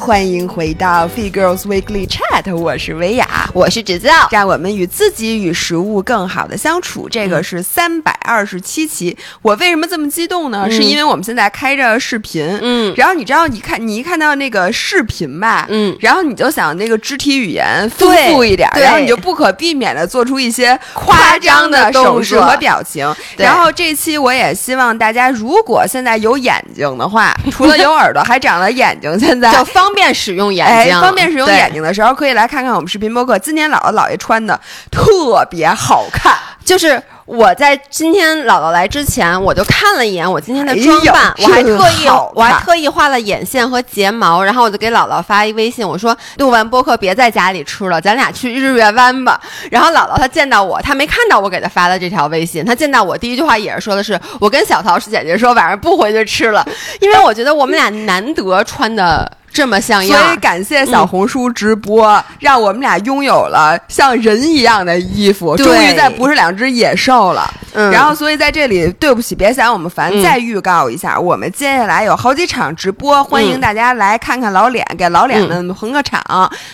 欢迎回到 Fee Girls Weekly Chat，我是维雅，我是芷造，让我们与自己与食物更好的相处。这个是三百二十七期。我为什么这么激动呢？是因为我们现在开着视频，嗯，然后你知道，你看你一看到那个视频吧，嗯，然后你就想那个肢体语言丰富一点，然后你就不可避免的做出一些夸张的手势和表情。然后这期我也希望大家，如果现在有眼睛的话，除了有耳朵，还长了眼睛，现在就方便使用眼睛。哎，方便使用眼睛的时候，可以来看看我们视频播客。今天姥姥姥爷穿的特别好看，就是我在今天姥姥来之前，我就看了一眼我今天的装扮，我还特意我还特意画了眼线和睫毛，然后我就给姥姥发一微信，我说录完播客别在家里吃了，咱俩去日月湾吧。然后姥姥她见到我，她没看到我给她发的这条微信，她见到我第一句话也是说的是，我跟小桃是姐姐说晚上不回去吃了，因为我觉得我们俩难得穿的。这么像样，所以感谢小红书直播，让我们俩拥有了像人一样的衣服，终于再不是两只野兽了。嗯，然后所以在这里，对不起，别嫌我们烦，再预告一下，我们接下来有好几场直播，欢迎大家来看看老脸，给老脸们捧个场。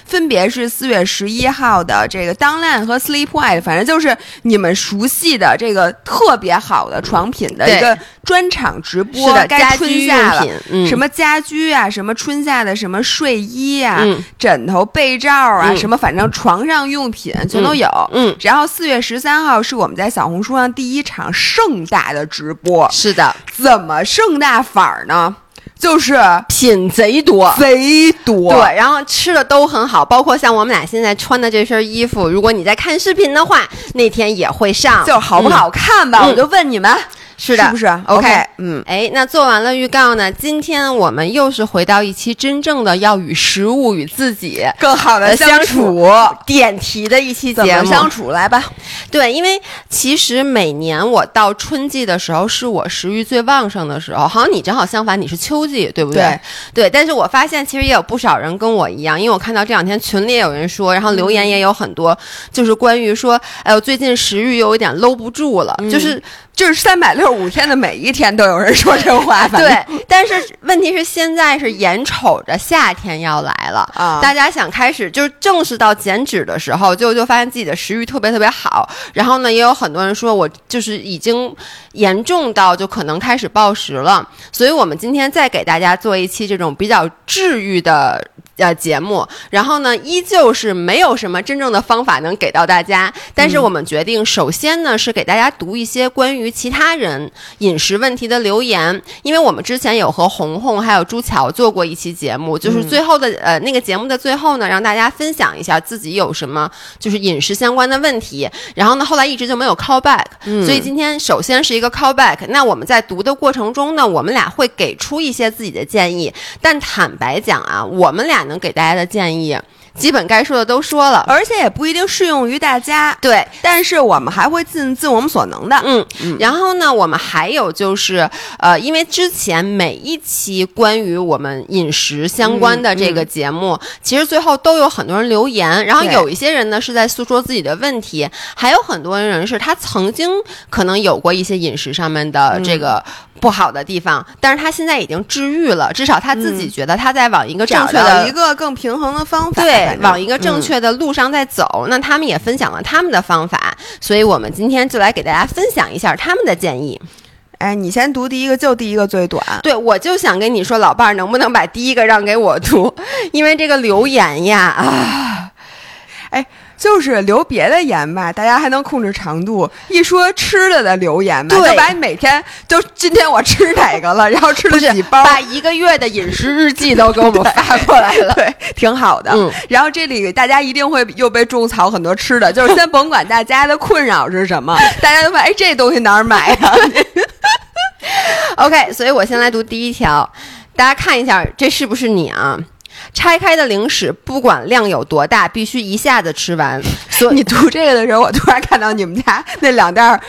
分别是四月十一号的这个 Downland 和 Sleep White，反正就是你们熟悉的这个特别好的床品的一个专场直播。是的，该春夏了，什么家居啊，什么春夏。的什么睡衣啊、枕头、被罩啊，什么反正床上用品全都有。嗯，然后四月十三号是我们在小红书上第一场盛大的直播。是的，怎么盛大法儿呢？就是品贼多，贼多。对，然后吃的都很好，包括像我们俩现在穿的这身衣服，如果你在看视频的话，那天也会上。就好不好看吧？我就问你们。是的，是不是？OK，嗯，哎，那做完了预告呢？今天我们又是回到一期真正的要与食物与自己更好的相处点题的一期节目。相处来吧。对，因为其实每年我到春季的时候是我食欲最旺盛的时候，好像你正好相反，你是秋季，对不对？对。但是我发现其实也有不少人跟我一样，因为我看到这两天群里也有人说，然后留言也有很多，就是关于说，哎呦，最近食欲又有点搂不住了，就是。就是三百六十五天的每一天都有人说这话，对。但是问题是现在是眼瞅着夏天要来了啊，大家想开始就是正式到减脂的时候，就就发现自己的食欲特别特别好。然后呢，也有很多人说我就是已经严重到就可能开始暴食了。所以我们今天再给大家做一期这种比较治愈的。呃，节目，然后呢，依旧是没有什么真正的方法能给到大家。但是我们决定，首先呢，是给大家读一些关于其他人饮食问题的留言，因为我们之前有和红红还有朱乔做过一期节目，就是最后的呃那个节目的最后呢，让大家分享一下自己有什么就是饮食相关的问题。然后呢，后来一直就没有 call back，所以今天首先是一个 call back。那我们在读的过程中呢，我们俩会给出一些自己的建议，但坦白讲啊，我们俩。能给大家的建议。基本该说的都说了，而且也不一定适用于大家。对，但是我们还会尽尽我们所能的。嗯，然后呢，我们还有就是，呃，因为之前每一期关于我们饮食相关的这个节目，其实最后都有很多人留言，然后有一些人呢是在诉说自己的问题，还有很多人是他曾经可能有过一些饮食上面的这个不好的地方，但是他现在已经治愈了，至少他自己觉得他在往一个正确的一个更平衡的方法。对。往一个正确的路上在走，那他们也分享了他们的方法，所以我们今天就来给大家分享一下他们的建议。哎，你先读第一个，就第一个最短。对，我就想跟你说，老伴儿能不能把第一个让给我读？因为这个留言呀，啊，哎。就是留别的言吧，大家还能控制长度。一说吃的的留言吧，就把你每天就今天我吃哪个了，然后吃了几包，把一个月的饮食日记都给我们发过来了，对，挺好的。嗯，然后这里大家一定会又被种草很多吃的，就是 先甭管大家的困扰是什么，大家都问哎这东西哪儿买呀？OK，所以我先来读第一条，大家看一下这是不是你啊？拆开的零食，不管量有多大，必须一下子吃完。所以 你读这个的时候，我突然看到你们家那两袋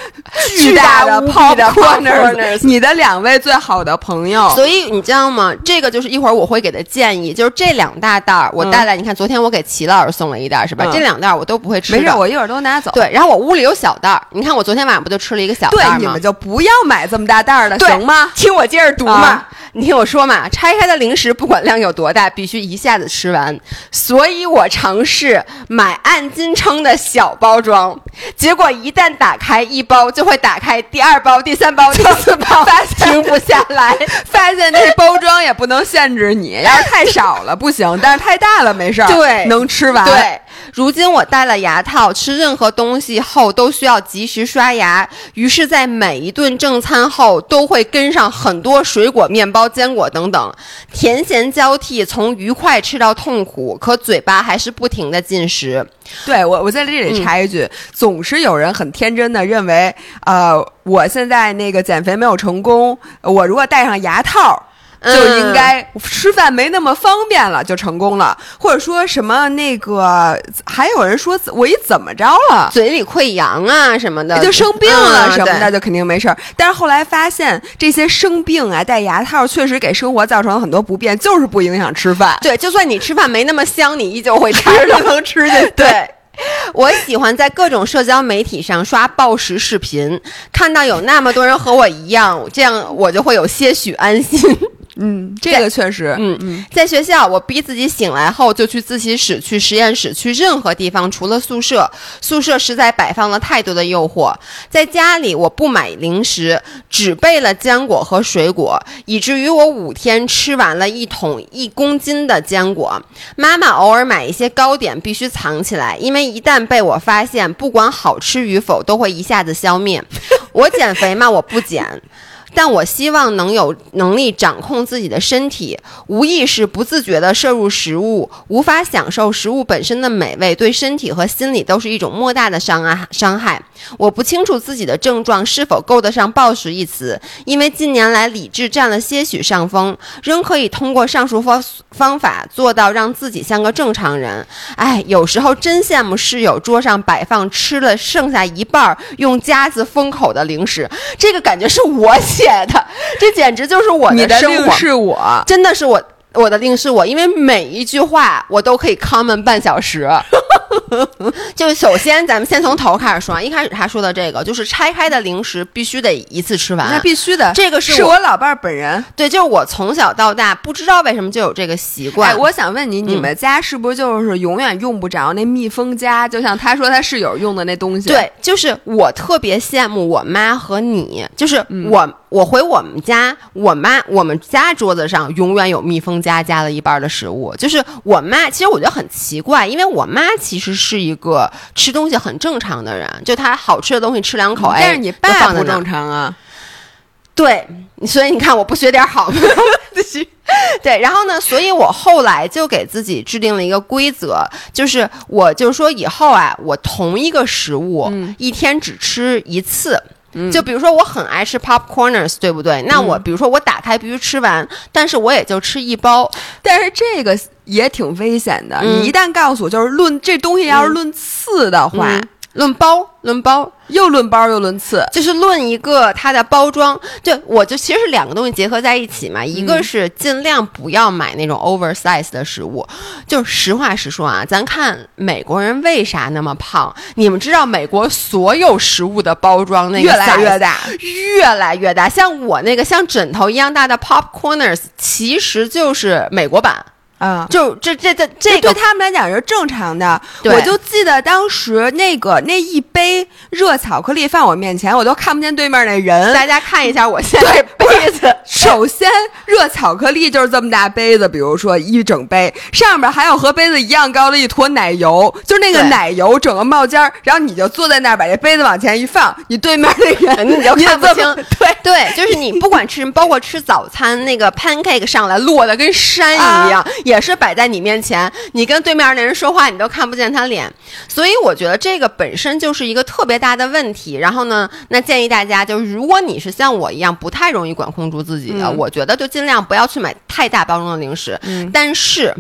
巨大的 popcorners，你的两位最好的朋友。所以你知道吗？这个就是一会儿我会给的建议，就是这两大袋儿，我带来。你看，昨天我给齐老师送了一袋，是吧？这两袋我都不会吃。没事，我一会儿都拿走。对，然后我屋里有小袋儿。你看，我昨天晚上不就吃了一个小袋吗？对，你们就不要买这么大袋儿的，行吗？听我接着读嘛，你听我说嘛。拆开的零食，不管量有多大，必须一。下子吃完，所以我尝试买按斤称的小包装，结果一旦打开一包，就会打开第二包、第三包、第四包，停不下来，发现那包装也不能限制你，要是太少了不行，但是太大了没事儿，对，能吃完。对。如今我戴了牙套，吃任何东西后都需要及时刷牙，于是，在每一顿正餐后都会跟上很多水果、面包、坚果等等，甜咸交替，从愉快吃到痛苦，可嘴巴还是不停的进食。对我，我在这里插一句，总是有人很天真的认为，呃，我现在那个减肥没有成功，我如果戴上牙套。就应该吃饭没那么方便了，就成功了，或者说什么那个，还有人说我一怎么着了，嘴里溃疡啊什么的，就生病了什么的，就肯定没事儿。但是后来发现，这些生病啊，戴牙套确实给生活造成了很多不便，就是不影响吃饭。对，就算你吃饭没那么香，你依旧会吃，能吃进。对，我喜欢在各种社交媒体上刷暴食视频，看到有那么多人和我一样，这样我就会有些许安心。嗯，这个确实，嗯嗯，在学校，我逼自己醒来后就去自习室、去实验室、去任何地方，除了宿舍。宿舍实在摆放了太多的诱惑。在家里，我不买零食，只备了坚果和水果，以至于我五天吃完了一桶一公斤的坚果。妈妈偶尔买一些糕点，必须藏起来，因为一旦被我发现，不管好吃与否，都会一下子消灭。我减肥嘛？我不减。但我希望能有能力掌控自己的身体，无意识、不自觉地摄入食物，无法享受食物本身的美味，对身体和心理都是一种莫大的伤害。伤害。我不清楚自己的症状是否够得上“暴食”一词，因为近年来理智占了些许上风，仍可以通过上述方方法做到让自己像个正常人。哎，有时候真羡慕室友桌上摆放吃了剩下一半用夹子封口的零食，这个感觉是我写。写的，这简直就是我的生活。是我，真的是我。我的令是我，因为每一句话我都可以 comment 半小时。就首先，咱们先从头开始说。一开始他说的这个，就是拆开的零食必须得一次吃完，那必须的。这个是我老伴儿本人，对，就是我从小到大不知道为什么就有这个习惯。我想问你，你们家是不是就是永远用不着那密封夹？就像他说他室友用的那东西。对，就是我特别羡慕我妈和你，就是我。我回我们家，我妈我们家桌子上永远有密封夹夹了一半的食物。就是我妈，其实我觉得很奇怪，因为我妈其实是一个吃东西很正常的人，就她好吃的东西吃两口，但是你爸不正常啊。对，所以你看我不学点好吗？对，然后呢，所以我后来就给自己制定了一个规则，就是我就是说以后啊，我同一个食物一天只吃一次。就比如说，我很爱吃 popcorners，对不对？那我比如说，我打开必须吃完，但是我也就吃一包。但是这个也挺危险的，你一旦告诉我，就是论这东西要是论次的话。论包，论包，又论包又论次，就是论一个它的包装。就，我就其实是两个东西结合在一起嘛。一个是尽量不要买那种 oversize 的食物。就实话实说啊，咱看美国人为啥那么胖？你们知道美国所有食物的包装那个越来越大，越来越大。像我那个像枕头一样大的 popcorners，其实就是美国版。啊，就这这这这对他们来讲是正常的。我就记得当时那个那一杯热巧克力放我面前，我都看不见对面那人。大家看一下我现在杯子。首先，热巧克力就是这么大杯子，比如说一整杯，上面还有和杯子一样高的一坨奶油，就是那个奶油整个冒尖儿。然后你就坐在那儿，把这杯子往前一放，你对面那人 你就看不清。对对，就是你不管吃什么，包括吃早餐，那个 pancake 上来落的跟山一样。也是摆在你面前，你跟对面那人说话，你都看不见他脸，所以我觉得这个本身就是一个特别大的问题。然后呢，那建议大家，就是如果你是像我一样不太容易管控住自己的，我觉得就尽量不要去买太大包装的零食。但是。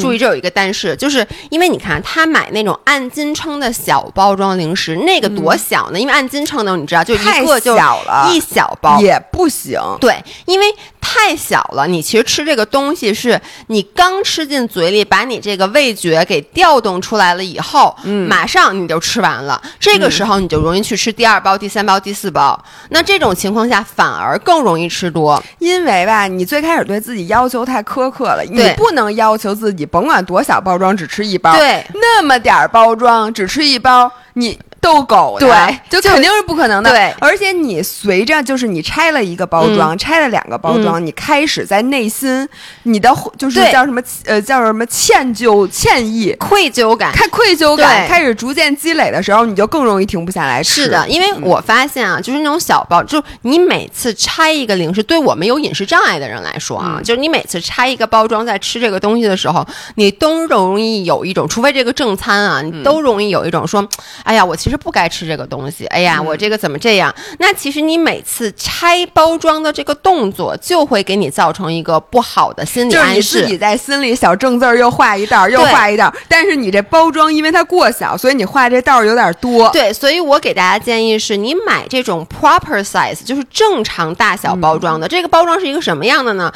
注意，这有一个但是，就是因为你看他买那种按斤称的小包装零食，那个多小呢？因为按斤称的，你知道，就一个就小了，一小包也不行。对，因为太小了，你其实吃这个东西是你刚吃进嘴里，把你这个味觉给调动出来了以后，嗯，马上你就吃完了。这个时候你就容易去吃第二包、第三包、第四包。那这种情况下反而更容易吃多，因为吧，你最开始对自己要求太苛刻了，你不能要求自己甭管多小包装只吃一包，对，那么点儿包装只吃一包，你。逗狗对，就肯定是不可能的。对，而且你随着就是你拆了一个包装，拆了两个包装，你开始在内心，你的就是叫什么呃叫什么歉疚、歉意、愧疚感，开愧疚感开始逐渐积累的时候，你就更容易停不下来吃。是的，因为我发现啊，就是那种小包，就你每次拆一个零食，对我们有饮食障碍的人来说啊，就是你每次拆一个包装在吃这个东西的时候，你都容易有一种，除非这个正餐啊，你都容易有一种说，哎呀，我其实。是不该吃这个东西。哎呀，我这个怎么这样？那其实你每次拆包装的这个动作，就会给你造成一个不好的心理暗示。就是你自己在心里小正字儿又画一道，又画一道。但是你这包装因为它过小，所以你画这道儿有点多。对，所以我给大家建议是，你买这种 proper size，就是正常大小包装的。这个包装是一个什么样的呢？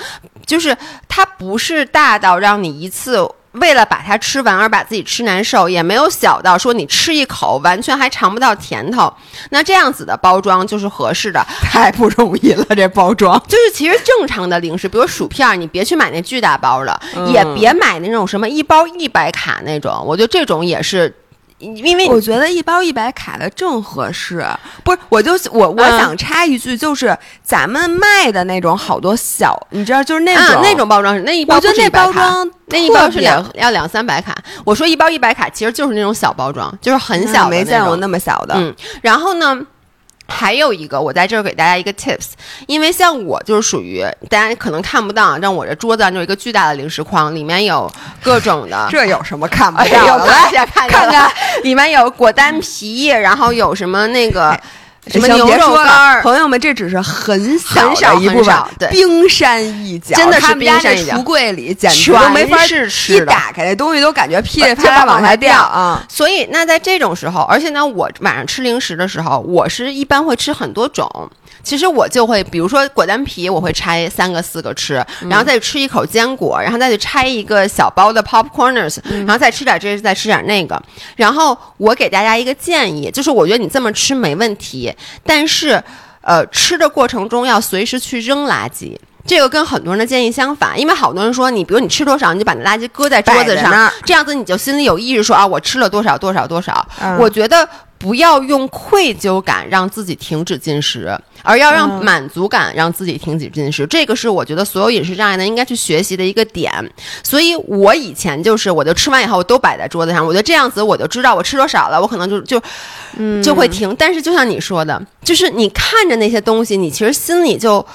就是它不是大到让你一次。为了把它吃完而把自己吃难受，也没有小到说你吃一口完全还尝不到甜头，那这样子的包装就是合适的。太不容易了，这包装就是其实正常的零食，比如薯片，你别去买那巨大包的，也别买那种什么一包一百卡那种，我觉得这种也是。因为我觉得一包一百卡的正合适，不是？我就我我想插一句，就是咱们卖的那种好多小，你知道，就是那种那种包装是那一包，我觉得那包装那一包是两要两三百卡。我说一包一百卡，其实就是那种小包装，就是很小，没见过那么小的。嗯，然后呢？还有一个，我在这儿给大家一个 tips，因为像我就是属于大家可能看不到，让我这桌子上就一个巨大的零食筐，里面有各种的。这有什么看不到的？看看，里面有果丹皮，然后有什么那个。什么牛肉干？朋友们，这只是很小的一部分，对，冰山一角，真的是冰山一角。橱柜里简直都没法吃，一打开那东西都感觉噼里啪啦往下掉啊！所以，那在这种时候，而且呢，我晚上吃零食的时候，我是一般会吃很多种。其实我就会，比如说果丹皮，我会拆三个四个吃，然后再吃一口坚果，然后再去拆一个小包的 popcorners，然后再吃点这，再吃点那个。然后我给大家一个建议，就是我觉得你这么吃没问题，但是，呃，吃的过程中要随时去扔垃圾。这个跟很多人的建议相反，因为好多人说你，比如你吃多少，你就把那垃圾搁在桌子上，这样子你就心里有意识说啊，我吃了多少多少多少。我觉得。不要用愧疚感让自己停止进食，而要让满足感让自己停止进食。这个是我觉得所有饮食障碍呢应该去学习的一个点。所以我以前就是，我就吃完以后我都摆在桌子上，我觉得这样子我就知道我吃多少了，我可能就就就会停。但是就像你说的，就是你看着那些东西，你其实心里就。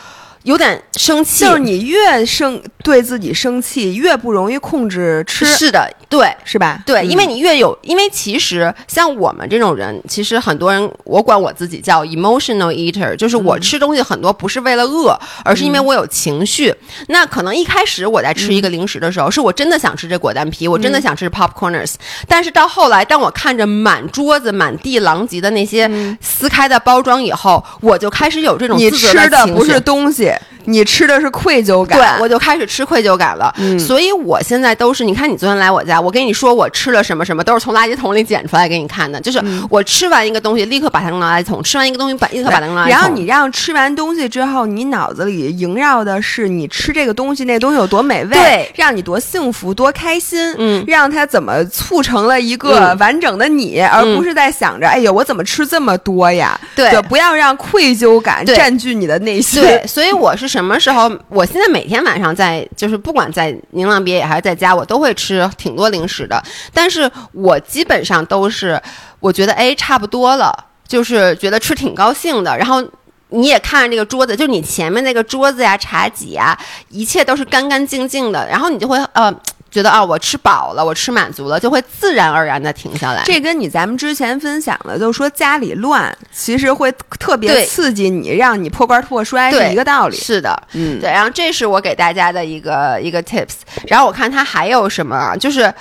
有点生气，就是你越生对自己生气，越不容易控制吃。是的，对，是吧？对，因为你越有，因为其实像我们这种人，其实很多人，我管我自己叫 emotional eater，就是我吃东西很多不是为了饿，而是因为我有情绪。那可能一开始我在吃一个零食的时候，是我真的想吃这果丹皮，我真的想吃 popcorners。但是到后来，当我看着满桌子满地狼藉的那些撕开的包装以后，我就开始有这种你吃的不是东西。你吃的是愧疚感，对我就开始吃愧疚感了。所以我现在都是，你看你昨天来我家，我跟你说我吃了什么什么，都是从垃圾桶里捡出来给你看的。就是我吃完一个东西，立刻把它扔到垃圾桶；吃完一个东西，把立刻把它扔垃圾桶。然后你让吃完东西之后，你脑子里萦绕的是你吃这个东西，那东西有多美味，对，让你多幸福、多开心，嗯，让它怎么促成了一个完整的你，而不是在想着，哎呀，我怎么吃这么多呀？对，不要让愧疚感占据你的内心。对，所以我是什么时候？我现在每天晚上在，就是不管在宁浪别野还是在家，我都会吃挺多零食的。但是我基本上都是，我觉得哎差不多了，就是觉得吃挺高兴的。然后你也看这个桌子，就你前面那个桌子呀、茶几呀，一切都是干干净净的。然后你就会呃。觉得啊，我吃饱了，我吃满足了，就会自然而然的停下来。这跟你咱们之前分享的，就是说家里乱，其实会特别刺激你，让你破罐破摔是一个道理。是的，嗯，对。然后这是我给大家的一个一个 tips。然后我看他还有什么，就是，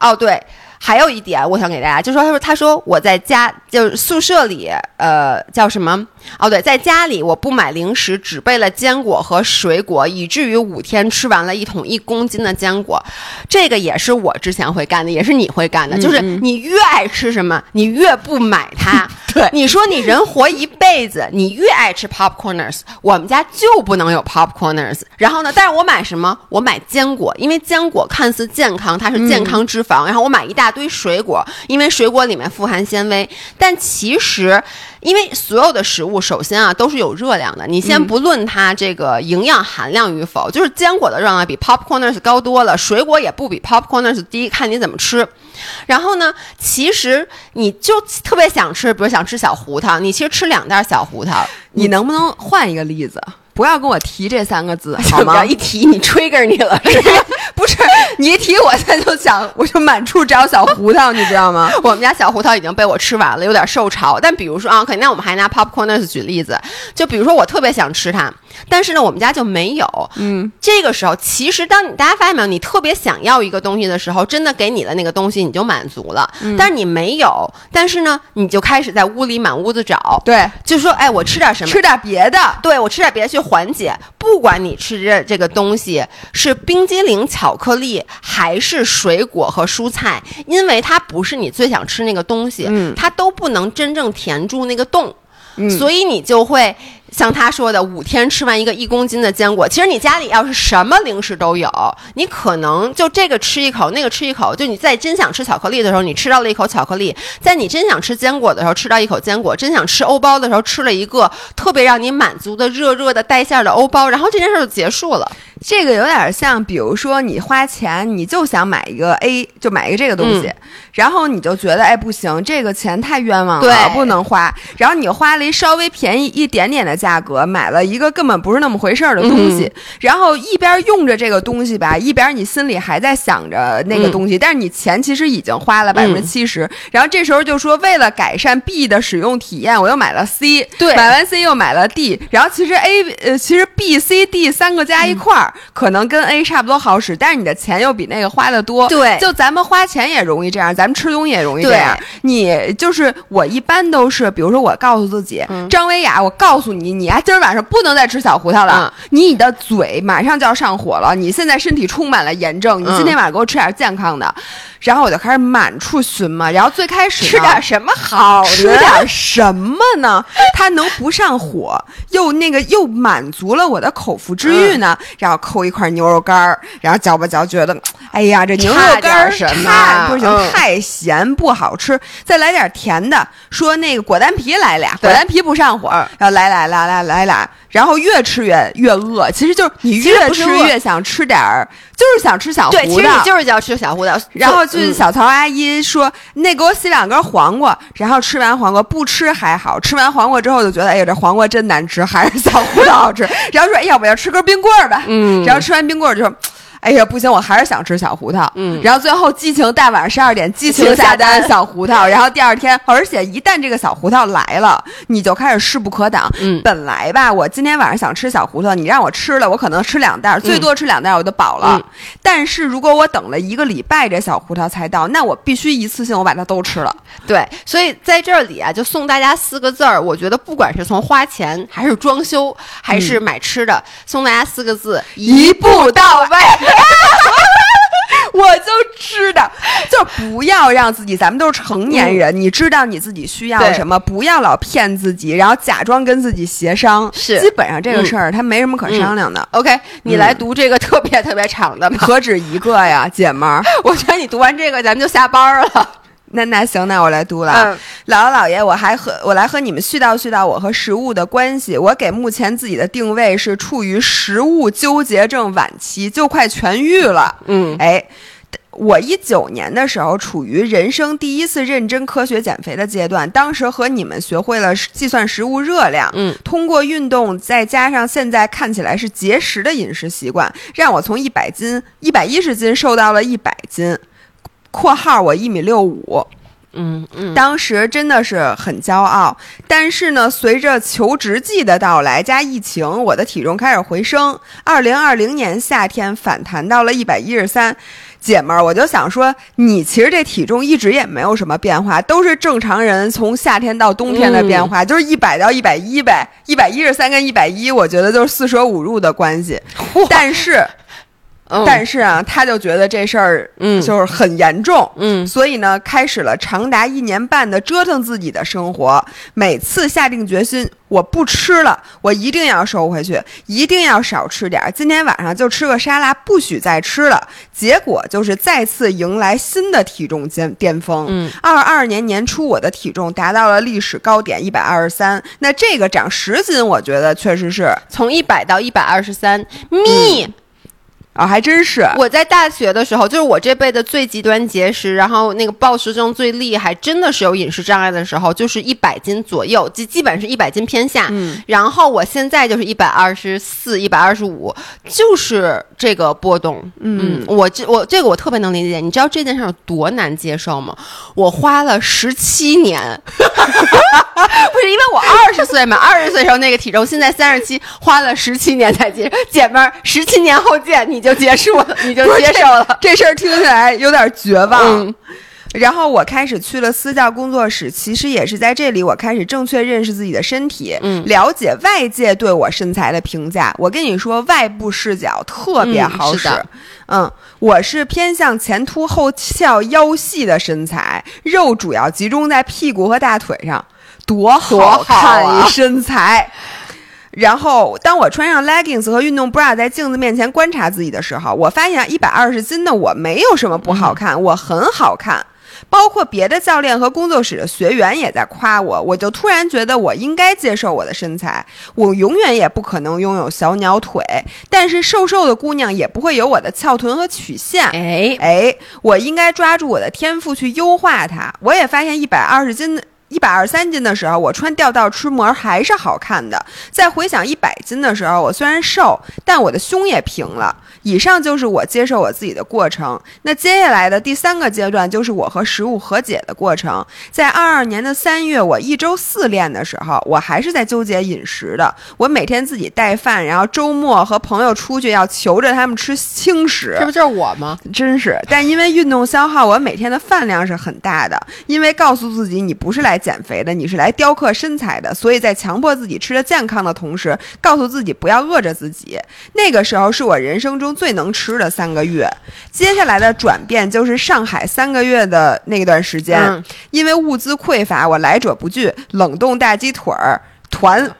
哦对。还有一点，我想给大家，就说他说他说我在家就是宿舍里，呃，叫什么？哦，对，在家里我不买零食，只备了坚果和水果，以至于五天吃完了一桶一公斤的坚果。这个也是我之前会干的，也是你会干的，就是你越爱吃什么，你越不买它。对，你说你人活一辈子，你越爱吃 popcorners，我们家就不能有 popcorners。然后呢，但是我买什么？我买坚果，因为坚果看似健康，它是健康脂肪。然后我买一大堆水果，因为水果里面富含纤维。但其实，因为所有的食物，首先啊都是有热量的。你先不论它这个营养含量与否，就是坚果的热量比 popcorners 高多了，水果也不比 popcorners 低，看你怎么吃。然后呢，其实你就特别想吃，比如想吃小胡桃，你其实吃两袋小胡桃，你能不能换一个例子？不要跟我提这三个字 好吗？一提你 trigger 你了，不是？你一提我现在就想，我就满处找小胡桃，你知道吗？我们家小胡桃已经被我吃完了，有点受潮。但比如说啊，肯定我们还拿 popcorners 举例子，就比如说我特别想吃它。但是呢，我们家就没有。嗯，这个时候，其实当你大家发现没有，你特别想要一个东西的时候，真的给你的那个东西，你就满足了。但是你没有，但是呢，你就开始在屋里满屋子找。对，就说，哎，我吃点什么？吃点别的。对，我吃点别的去缓解。不管你吃这这个东西是冰激凌、巧克力，还是水果和蔬菜，因为它不是你最想吃那个东西，它都不能真正填住那个洞。所以你就会像他说的，五天吃完一个一公斤的坚果。其实你家里要是什么零食都有，你可能就这个吃一口，那个吃一口。就你在真想吃巧克力的时候，你吃到了一口巧克力；在你真想吃坚果的时候，吃到一口坚果；真想吃欧包的时候，吃了一个特别让你满足的热热的带馅的欧包。然后这件事就结束了。这个有点像，比如说你花钱，你就想买一个 A，就买一个这个东西，然后你就觉得哎不行，这个钱太冤枉了，不能花。然后你花了一稍微便宜一点点的价格，买了一个根本不是那么回事儿的东西，然后一边用着这个东西吧，一边你心里还在想着那个东西，但是你钱其实已经花了百分之七十。然后这时候就说，为了改善 B 的使用体验，我又买了 C，对，买完 C 又买了 D，然后其实 A 呃，其实 B、C、D 三个加一块儿。可能跟 A 差不多好使，但是你的钱又比那个花的多。对，就咱们花钱也容易这样，咱们吃东西也容易这样。你就是我一般都是，比如说我告诉自己，张维雅，我告诉你，你啊，今儿晚上不能再吃小胡桃了，你的嘴马上就要上火了，你现在身体充满了炎症，你今天晚上给我吃点健康的。然后我就开始满处寻嘛，然后最开始吃点什么好？吃点什么呢？它能不上火，又那个又满足了我的口腹之欲呢？然后抠一块牛肉干儿，然后嚼吧嚼，觉得 哎呀，这牛肉干儿太不行，太咸不好吃。再来点甜的，说那个果丹皮来俩，果丹皮不上火，然后来俩来来来俩，然后越吃越越饿。其实就是你越吃越想吃点儿，就是想吃小胡的。对，其实你就是要吃小胡的，然后。就是小曹阿姨说：“那给我洗两根黄瓜，然后吃完黄瓜不吃还好，吃完黄瓜之后就觉得，哎呀，这黄瓜真难吃，还是小胡的好吃。然后说，哎要不要吃根冰棍儿吧。嗯，然后吃完冰棍儿就说。”哎呀，不行，我还是想吃小胡桃。嗯，然后最后激情大晚上十二点激情下单小胡桃，然后第二天，而且一旦这个小胡桃来了，你就开始势不可挡。嗯，本来吧，我今天晚上想吃小胡桃，你让我吃了，我可能吃两袋，最多吃两袋我就饱了。但是如果我等了一个礼拜，这小胡桃才到，那我必须一次性我把它都吃了。对，所以在这里啊，就送大家四个字儿，我觉得不管是从花钱，还是装修，还是买吃的，送大家四个字：一步到位。我就知道，就不要让自己，咱们都是成年人，你知道你自己需要什么，不要老骗自己，然后假装跟自己协商。是，基本上这个事儿它没什么可商量的。OK，你来读这个特别特别长的吧，何止一个呀，姐们儿！我觉得你读完这个，咱们就下班了。那那行，那我来读了。姥姥姥爷，我还和我来和你们絮叨絮叨我和食物的关系。我给目前自己的定位是处于食物纠结症晚期，就快痊愈了。嗯，哎，我一九年的时候处于人生第一次认真科学减肥的阶段，当时和你们学会了计算食物热量。嗯，通过运动，再加上现在看起来是节食的饮食习惯，让我从一百斤、一百一十斤瘦到了一百斤。括号我一米六五，嗯嗯，当时真的是很骄傲。但是呢，随着求职季的到来加疫情，我的体重开始回升。二零二零年夏天反弹到了一百一十三。姐们儿，我就想说，你其实这体重一直也没有什么变化，都是正常人从夏天到冬天的变化，就是一百到一百一呗，一百一十三跟一百一，我觉得就是四舍五入的关系。但是。但是啊，他就觉得这事儿，嗯，就是很严重，嗯，所以呢，开始了长达一年半的折腾自己的生活。每次下定决心，我不吃了，我一定要收回去，一定要少吃点儿。今天晚上就吃个沙拉，不许再吃了。结果就是再次迎来新的体重巅巅峰。嗯，二二年年初，我的体重达到了历史高点一百二十三。那这个长十斤，我觉得确实是从一百到一百二十三米。啊，还真是！我在大学的时候，就是我这辈子最极端节食，然后那个暴食症最厉害，真的是有饮食障碍的时候，就是一百斤左右，基基本是一百斤偏下。嗯，然后我现在就是一百二十四、一百二十五，就是这个波动。嗯，我这我这个我特别能理解。你知道这件事有多难接受吗？我花了十七年，不是因为我二十岁嘛，二十岁时候那个体重，现在三十七，花了十七年才接。姐们儿，十七年后见你。就结束了，你就接受了这事儿，听起来有点绝望。然后我开始去了私教工作室，其实也是在这里，我开始正确认识自己的身体，嗯，了解外界对我身材的评价。我跟你说，外部视角特别好使。嗯，我是偏向前凸后翘、腰细的身材，肉主要集中在屁股和大腿上，多好看一身材。然后，当我穿上 leggings 和运动 bra 在镜子面前观察自己的时候，我发现一百二十斤的我没有什么不好看，我很好看。包括别的教练和工作室的学员也在夸我，我就突然觉得我应该接受我的身材。我永远也不可能拥有小鸟腿，但是瘦瘦的姑娘也不会有我的翘臀和曲线。哎哎，我应该抓住我的天赋去优化它。我也发现一百二十斤的。一百二三斤的时候，我穿吊带吃膜还是好看的。再回想一百斤的时候，我虽然瘦，但我的胸也平了。以上就是我接受我自己的过程。那接下来的第三个阶段就是我和食物和解的过程。在二二年的三月，我一周四练的时候，我还是在纠结饮食的。我每天自己带饭，然后周末和朋友出去要求着他们吃轻食。这不就是我吗？真是。但因为运动消耗，我每天的饭量是很大的。因为告诉自己你不是来。减肥的，你是来雕刻身材的，所以在强迫自己吃的健康的同时，告诉自己不要饿着自己。那个时候是我人生中最能吃的三个月。接下来的转变就是上海三个月的那段时间，因为物资匮乏，我来者不拒，冷冻大鸡腿儿团，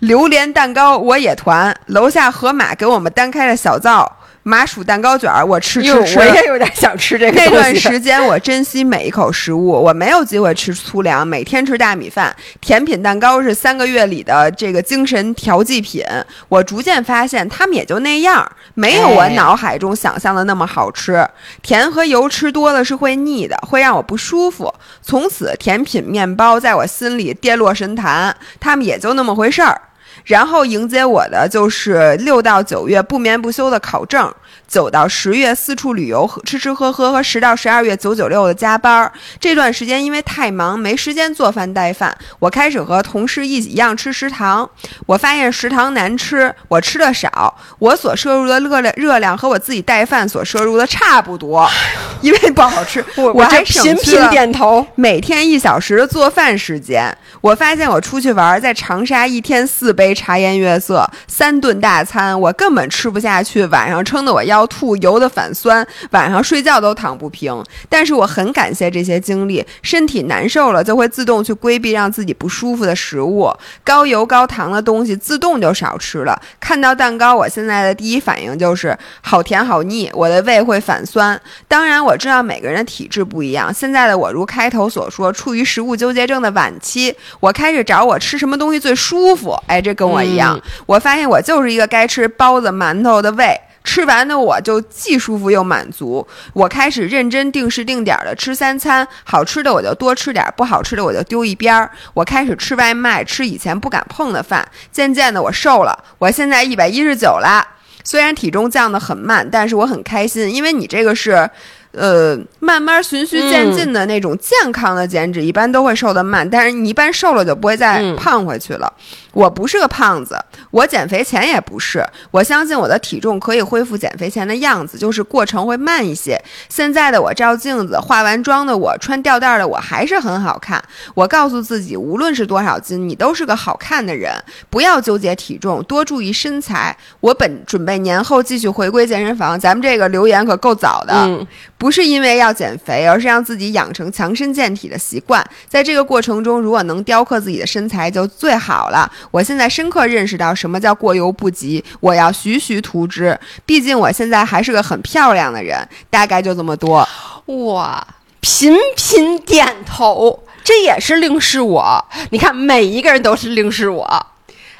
榴莲蛋糕我也团，楼下河马给我们单开了小灶。麻薯蛋糕卷儿，我吃吃吃，我也有点想吃这个。那段时间，我珍惜每一口食物，我没有机会吃粗粮，每天吃大米饭。甜品蛋糕是三个月里的这个精神调剂品。我逐渐发现，他们也就那样，没有我脑海中想象的那么好吃。甜和油吃多了是会腻的，会让我不舒服。从此，甜品面包在我心里跌落神坛，他们也就那么回事儿。然后迎接我的就是六到九月不眠不休的考证。九到十月四处旅游，吃吃喝喝和十到十二月九九六的加班儿。这段时间因为太忙，没时间做饭带饭。我开始和同事一起一样吃食堂。我发现食堂难吃，我吃的少，我所摄入的热量热量和我自己带饭所摄入的差不多，因为不好吃。我还频频点头。每天一小时的做饭时间，我发现我出去玩，在长沙一天四杯茶颜悦色，三顿大餐，我根本吃不下去，晚上撑得我腰。要吐油的反酸，晚上睡觉都躺不平。但是我很感谢这些经历，身体难受了就会自动去规避让自己不舒服的食物，高油高糖的东西自动就少吃了。看到蛋糕，我现在的第一反应就是好甜好腻，我的胃会反酸。当然我知道每个人的体质不一样。现在的我如开头所说，处于食物纠结症的晚期，我开始找我吃什么东西最舒服。哎，这跟我一样，我发现我就是一个该吃包子馒头的胃。吃完的我就既舒服又满足，我开始认真定时定点的吃三餐，好吃的我就多吃点，不好吃的我就丢一边儿。我开始吃外卖，吃以前不敢碰的饭，渐渐的我瘦了，我现在一百一十九了。虽然体重降得很慢，但是我很开心，因为你这个是。呃，慢慢循序渐进的那种健康的减脂，一般都会瘦得慢，但是你一般瘦了就不会再胖回去了。我不是个胖子，我减肥前也不是。我相信我的体重可以恢复减肥前的样子，就是过程会慢一些。现在的我照镜子，化完妆的我，穿吊带的我还是很好看。我告诉自己，无论是多少斤，你都是个好看的人。不要纠结体重，多注意身材。我本准备年后继续回归健身房。咱们这个留言可够早的，不不是因为要减肥，而是让自己养成强身健体的习惯。在这个过程中，如果能雕刻自己的身材，就最好了。我现在深刻认识到什么叫过犹不及，我要徐徐图之。毕竟我现在还是个很漂亮的人，大概就这么多。哇，频频点头，这也是令是我。你看，每一个人都是令是我。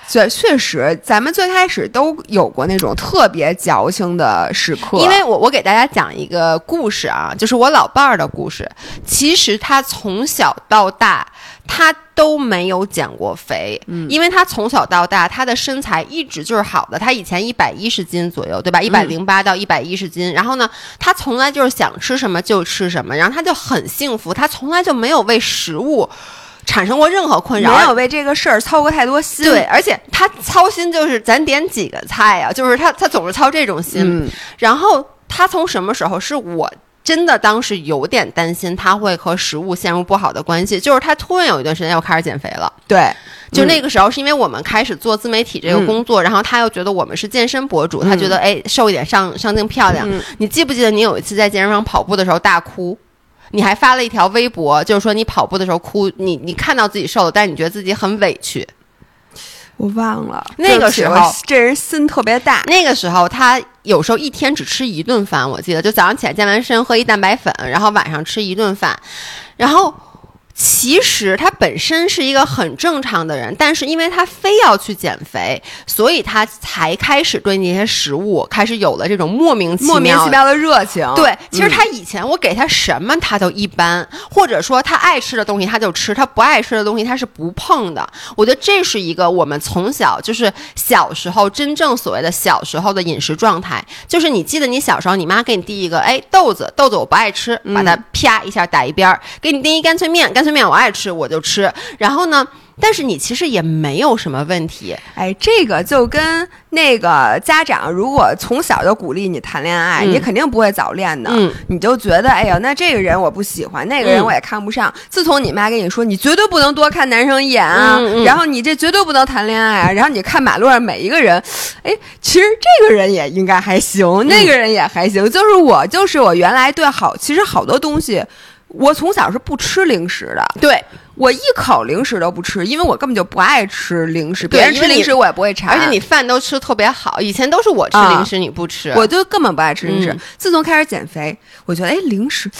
确确实，咱们最开始都有过那种特别矫情的时刻。因为我我给大家讲一个故事啊，就是我老伴儿的故事。其实他从小到大。他都没有减过肥，嗯，因为他从小到大他的身材一直就是好的。他以前一百一十斤左右，对吧？一百零八到一百一十斤。然后呢，他从来就是想吃什么就吃什么，然后他就很幸福。他从来就没有为食物产生过任何困扰，没有为这个事儿操过太多心。对，而且他操心就是咱点几个菜呀，就是他他总是操这种心。然后他从什么时候是我？真的当时有点担心他会和食物陷入不好的关系，就是他突然有一段时间又开始减肥了。对，就那个时候是因为我们开始做自媒体这个工作，然后他又觉得我们是健身博主，他觉得哎瘦一点上上镜漂亮。你记不记得你有一次在健身房跑步的时候大哭？你还发了一条微博，就是说你跑步的时候哭，你你看到自己瘦了，但是你觉得自己很委屈。我忘了那个时候，这人心特别大。那个时候他有时候一天只吃一顿饭，我记得就早上起来健完身喝一蛋白粉，然后晚上吃一顿饭，然后。其实他本身是一个很正常的人，但是因为他非要去减肥，所以他才开始对那些食物开始有了这种莫名莫名其妙的热情。对，其实他以前我给他什么他都一般，或者说他爱吃的东西他就吃，他不爱吃的东西他是不碰的。我觉得这是一个我们从小就是小时候真正所谓的小时候的饮食状态，就是你记得你小时候你妈给你递一个哎豆子豆子我不爱吃，把它啪一下打一边儿，给你递一干脆面干。面我爱吃我就吃，然后呢？但是你其实也没有什么问题。哎，这个就跟那个家长如果从小就鼓励你谈恋爱，你肯定不会早恋的。嗯，你就觉得哎呀，那这个人我不喜欢，那个人我也看不上。自从你妈跟你说你绝对不能多看男生一眼啊，然后你这绝对不能谈恋爱啊，然后你看马路上每一个人，哎，其实这个人也应该还行，那个人也还行。就是我，就是我原来对好，其实好多东西。我从小是不吃零食的，对。我一口零食都不吃，因为我根本就不爱吃零食。别人吃零食我也不会馋，而且你饭都吃特别好。以前都是我吃零食，你不吃，我就根本不爱吃零食。自从开始减肥，我觉得哎，零食，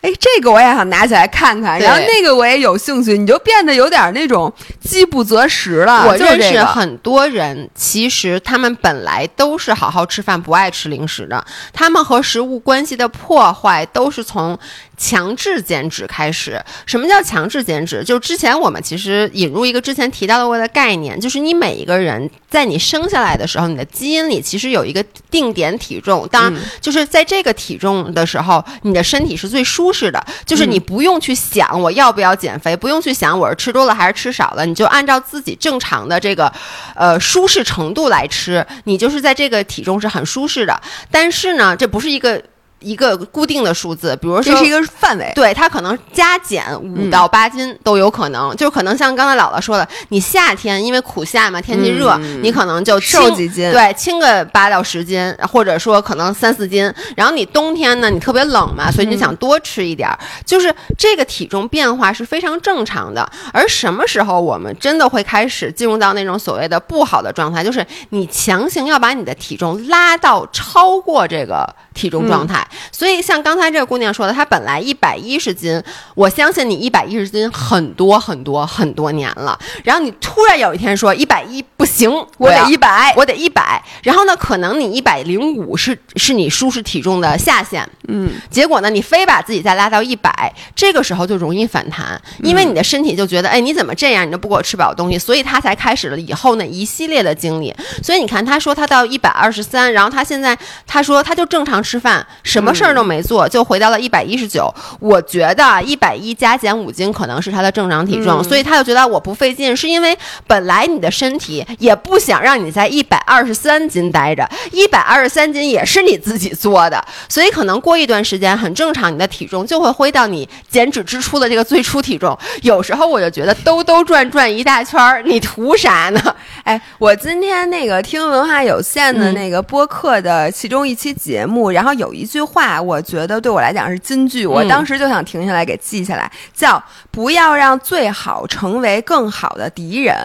哎，这个我也想拿起来看看，然后那个我也有兴趣，你就变得有点那种饥不择食了。我认识很多人，其实他们本来都是好好吃饭，不爱吃零食的。他们和食物关系的破坏，都是从强制减脂开始。什么叫强制减脂？就之前我们其实引入一个之前提到过的概念，就是你每一个人在你生下来的时候，你的基因里其实有一个定点体重。当然，就是在这个体重的时候，你的身体是最舒适的，就是你不用去想我要不要减肥，不用去想我是吃多了还是吃少了，你就按照自己正常的这个呃舒适程度来吃，你就是在这个体重是很舒适的。但是呢，这不是一个。一个固定的数字，比如说这是一个范围，对它可能加减五到八斤都有可能，就可能像刚才姥姥说的，你夏天因为苦夏嘛，天气热，你可能就瘦几斤，对，轻个八到十斤，或者说可能三四斤。然后你冬天呢，你特别冷嘛，所以你想多吃一点，就是这个体重变化是非常正常的。而什么时候我们真的会开始进入到那种所谓的不好的状态，就是你强行要把你的体重拉到超过这个体重状态。所以，像刚才这个姑娘说的，她本来一百一十斤，我相信你一百一十斤很多很多很多年了。然后你突然有一天说一百一不行。我得一百，我得一百。然后呢，可能你一百零五是是你舒适体重的下限，嗯，结果呢，你非把自己再拉到一百，这个时候就容易反弹，因为你的身体就觉得，哎，你怎么这样，你都不给我吃饱东西，所以他才开始了以后呢一系列的经历。所以你看，他说他到一百二十三，然后他现在他说他就正常吃饭，什么事儿都没做，就回到了一百一十九。我觉得一百一加减五斤可能是他的正常体重，所以他就觉得我不费劲，是因为本来你的身体也不想让你在一百二十三斤待着，一百二十三斤也是你自己做的，所以可能过一段时间很正常，你的体重就会回到你减脂之初的这个最初体重。有时候我就觉得兜兜转转一大圈儿，你图啥呢？哎，我今天那个听文化有限的那个播客的其中一期节目，然后有一句话，我觉得对我来讲是金句，我当时就想停下来给记下来，叫“不要让最好成为更好的敌人”。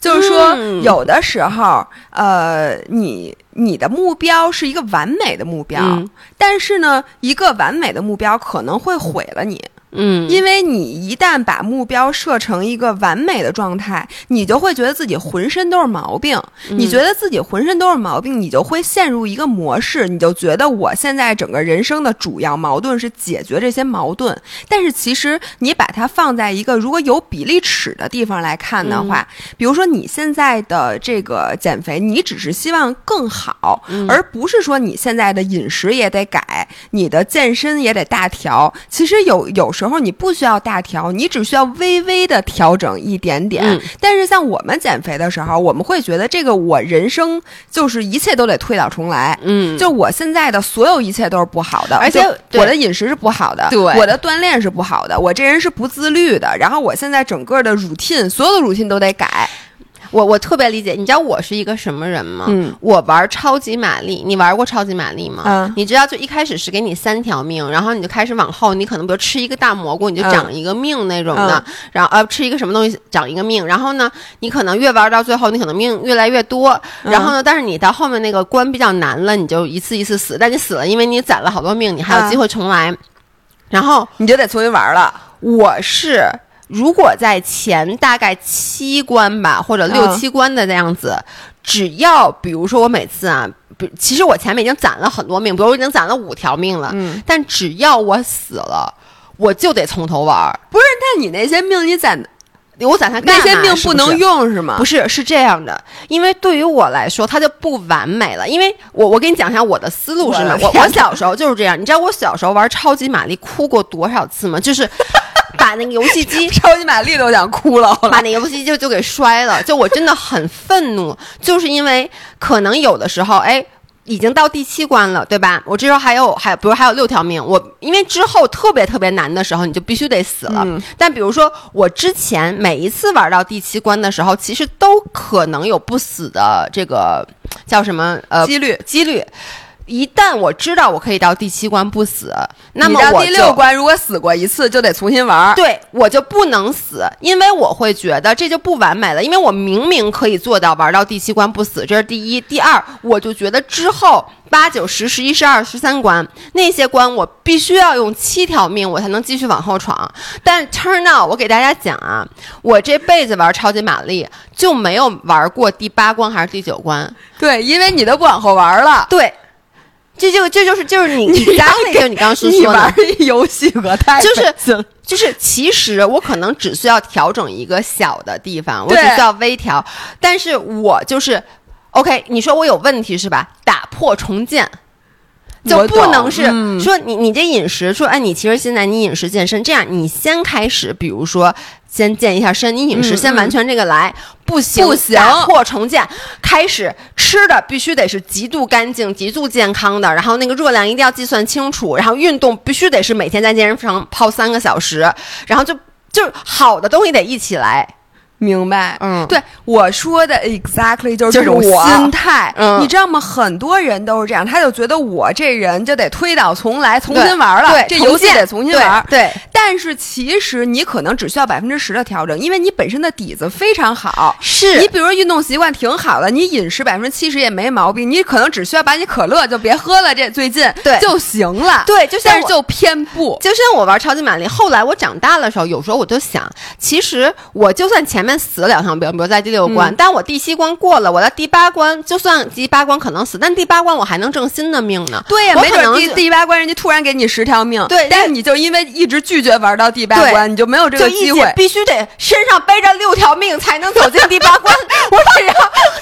就是说，有的时候，呃，你你的目标是一个完美的目标，但是呢，一个完美的目标可能会毁了你。嗯，因为你一旦把目标设成一个完美的状态，你就会觉得自己浑身都是毛病。你觉得自己浑身都是毛病，你就会陷入一个模式，你就觉得我现在整个人生的主要矛盾是解决这些矛盾。但是其实你把它放在一个如果有比例尺的地方来看的话，比如说你现在的这个减肥，你只是希望更好，而不是说你现在的饮食也得改，你的健身也得大调。其实有有时。时候你不需要大调，你只需要微微的调整一点点。但是像我们减肥的时候，我们会觉得这个我人生就是一切都得推倒重来。嗯，就我现在的所有一切都是不好的，而且我的饮食是不好的，对，我的锻炼是不好的，我这人是不自律的。然后我现在整个的 routine，所有的 routine 都得改。我我特别理解，你知道我是一个什么人吗？嗯，我玩超级玛丽，你玩过超级玛丽吗？嗯，你知道就一开始是给你三条命，然后你就开始往后，你可能比如吃一个大蘑菇，你就长一个命那种的，然后呃吃一个什么东西长一个命，然后呢，你可能越玩到最后，你可能命越来越多，然后呢，但是你到后面那个关比较难了，你就一次一次死，但你死了，因为你攒了好多命，你还有机会重来，然后你就得重新玩了。我是。如果在前大概七关吧，或者六七关的那样子，只要比如说我每次啊，比其实我前面已经攒了很多命，比如我已经攒了五条命了，嗯，但只要我死了，我就得从头玩。不是，那你那些命你攒，我攒它那些命不能用是吗？不是，是这样的，因为对于我来说，它就不完美了。因为我我给你讲一下我的思路是什么，我我小时候就是这样。你知道我小时候玩超级玛丽哭过多少次吗？就是。把那个游戏机 超级玛丽都想哭了，把那游戏机就就给摔了，就我真的很愤怒，就是因为可能有的时候，哎，已经到第七关了，对吧？我这时候还有还比如还有六条命，我因为之后特别特别难的时候，你就必须得死了。但比如说我之前每一次玩到第七关的时候，其实都可能有不死的这个叫什么呃几率几率。一旦我知道我可以到第七关不死，那么我第六关如果死过一次就得重新玩。对我就不能死，因为我会觉得这就不完美了。因为我明明可以做到玩到第七关不死，这是第一。第二，我就觉得之后八九十十一十二十三关那些关我必须要用七条命我才能继续往后闯。但 turn out 我给大家讲啊，我这辈子玩超级玛丽就没有玩过第八关还是第九关。对，因为你都不往后玩了。对。这就这就是就是你 你刚那个你刚刚说说的游戏和太就是就是其实我可能只需要调整一个小的地方，我只需要微调，但是我就是 OK。你说我有问题是吧？打破重建就不能是说你你这饮食说哎，你其实现在你饮食健身这样，你先开始，比如说。先健一下身，你饮食先完全这个来，不行不行，打破重建，开始吃的必须得是极度干净、极度健康的，然后那个热量一定要计算清楚，然后运动必须得是每天在健身房泡三个小时，然后就就好的东西得一起来。明白，嗯，对我说的 exactly 就是这种心态，嗯，你知道吗？很多人都是这样，他就觉得我这人就得推倒重来，重新玩了，对，这游戏得重新玩，对。但是其实你可能只需要百分之十的调整，因为你本身的底子非常好，是。你比如运动习惯挺好的，你饮食百分之七十也没毛病，你可能只需要把你可乐就别喝了，这最近对。就行了，对，就但是就偏不，就像我玩超级玛丽，后来我长大的时候，有时候我就想，其实我就算前前面死了两条兵，比如在第六关，但我第七关过了，我在第八关，就算第八关可能死，但第八关我还能挣新的命呢。对呀，没准第第八关人家突然给你十条命，对，但是你就因为一直拒绝玩到第八关，你就没有这个机会，必须得身上背着六条命才能走进第八关。我只要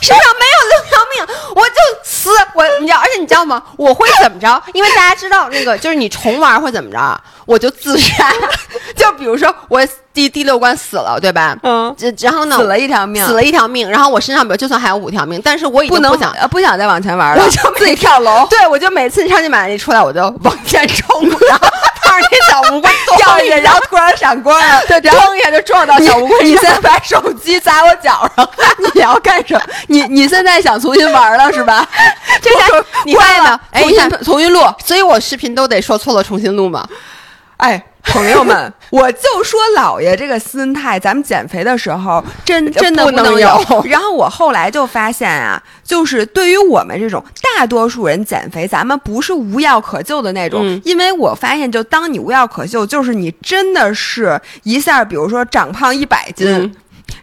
身上没有六条命，我就死。我你知道，而且你知道吗？我会怎么着？因为大家知道那个，就是你重玩会怎么着？我就自杀。就比如说我第第六关死了，对吧？嗯。然后呢？死了一条命，死了一条命。然后我身上，比如就算还有五条命，但是我已经不想不想再往前玩了，我就自己跳楼。对，我就每次超级玛丽出来，我就往前冲，然后碰着那小乌龟 跳下去，然后突然闪光了，对，砰一下就撞到小乌龟。你先把手机砸我脚上，你要干什么？你你现在想重新玩了是吧？这下你发现没有？重新重新录，所以我视频都得说错了重新录嘛。哎，朋友们，我就说老爷这个心态，咱们减肥的时候真真的不能有。然后我后来就发现啊，就是对于我们这种大多数人减肥，咱们不是无药可救的那种。因为我发现，就当你无药可救，就是你真的是一下，比如说长胖一百斤。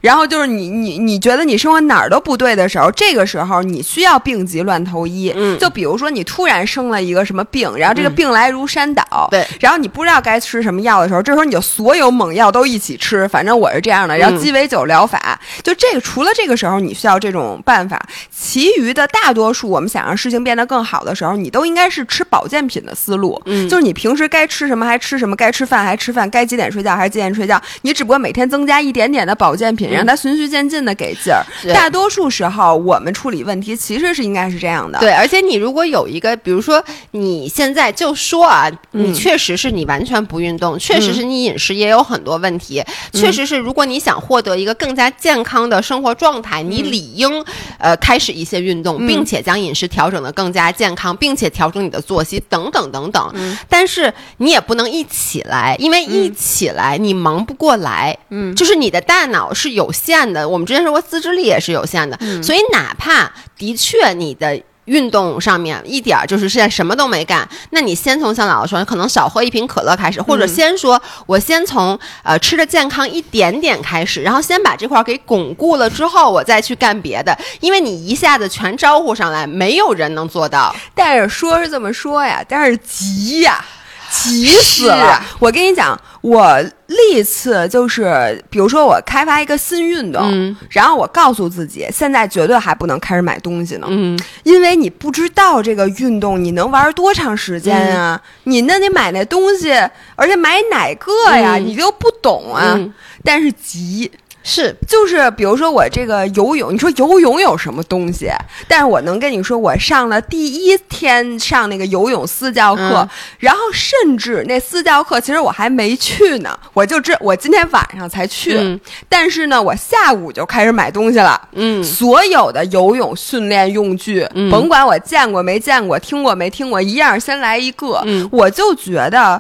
然后就是你你你觉得你生活哪儿都不对的时候，这个时候你需要病急乱投医。嗯，就比如说你突然生了一个什么病，然后这个病来如山倒，对，然后你不知道该吃什么药的时候，这时候你就所有猛药都一起吃，反正我是这样的。然后鸡尾酒疗法，就这个除了这个时候你需要这种办法，其余的大多数我们想让事情变得更好的时候，你都应该是吃保健品的思路。嗯，就是你平时该吃什么还吃什么，该吃饭还吃饭，该几点睡觉还是几点睡觉，你只不过每天增加一点点的保健品。让它循序渐进的给劲儿。大多数时候，我们处理问题其实是应该是这样的。对，而且你如果有一个，比如说你现在就说啊，你确实是你完全不运动，确实是你饮食也有很多问题，确实是如果你想获得一个更加健康的生活状态，你理应呃开始一些运动，并且将饮食调整的更加健康，并且调整你的作息等等等等。但是你也不能一起来，因为一起来你忙不过来。嗯，就是你的大脑是。有限的，我们之前说过，自制力也是有限的，所以哪怕的确你的运动上面一点儿就是现在什么都没干，那你先从像姥姥说，可能少喝一瓶可乐开始，或者先说我先从呃吃的健康一点点开始，然后先把这块给巩固了之后，我再去干别的，因为你一下子全招呼上来，没有人能做到。但是说是这么说呀，但是急呀。急死了！我跟你讲，我历次就是，比如说我开发一个新运动，然后我告诉自己，现在绝对还不能开始买东西呢，嗯，因为你不知道这个运动你能玩多长时间啊！你那你买那东西，而且买哪个呀？你又不懂啊！但是急。是，就是比如说我这个游泳，你说游泳有什么东西？但是我能跟你说，我上了第一天上那个游泳私教课，然后甚至那私教课其实我还没去呢，我就知我今天晚上才去，但是呢，我下午就开始买东西了。嗯，所有的游泳训练用具，甭管我见过没见过，听过没听过，一样先来一个。嗯，我就觉得。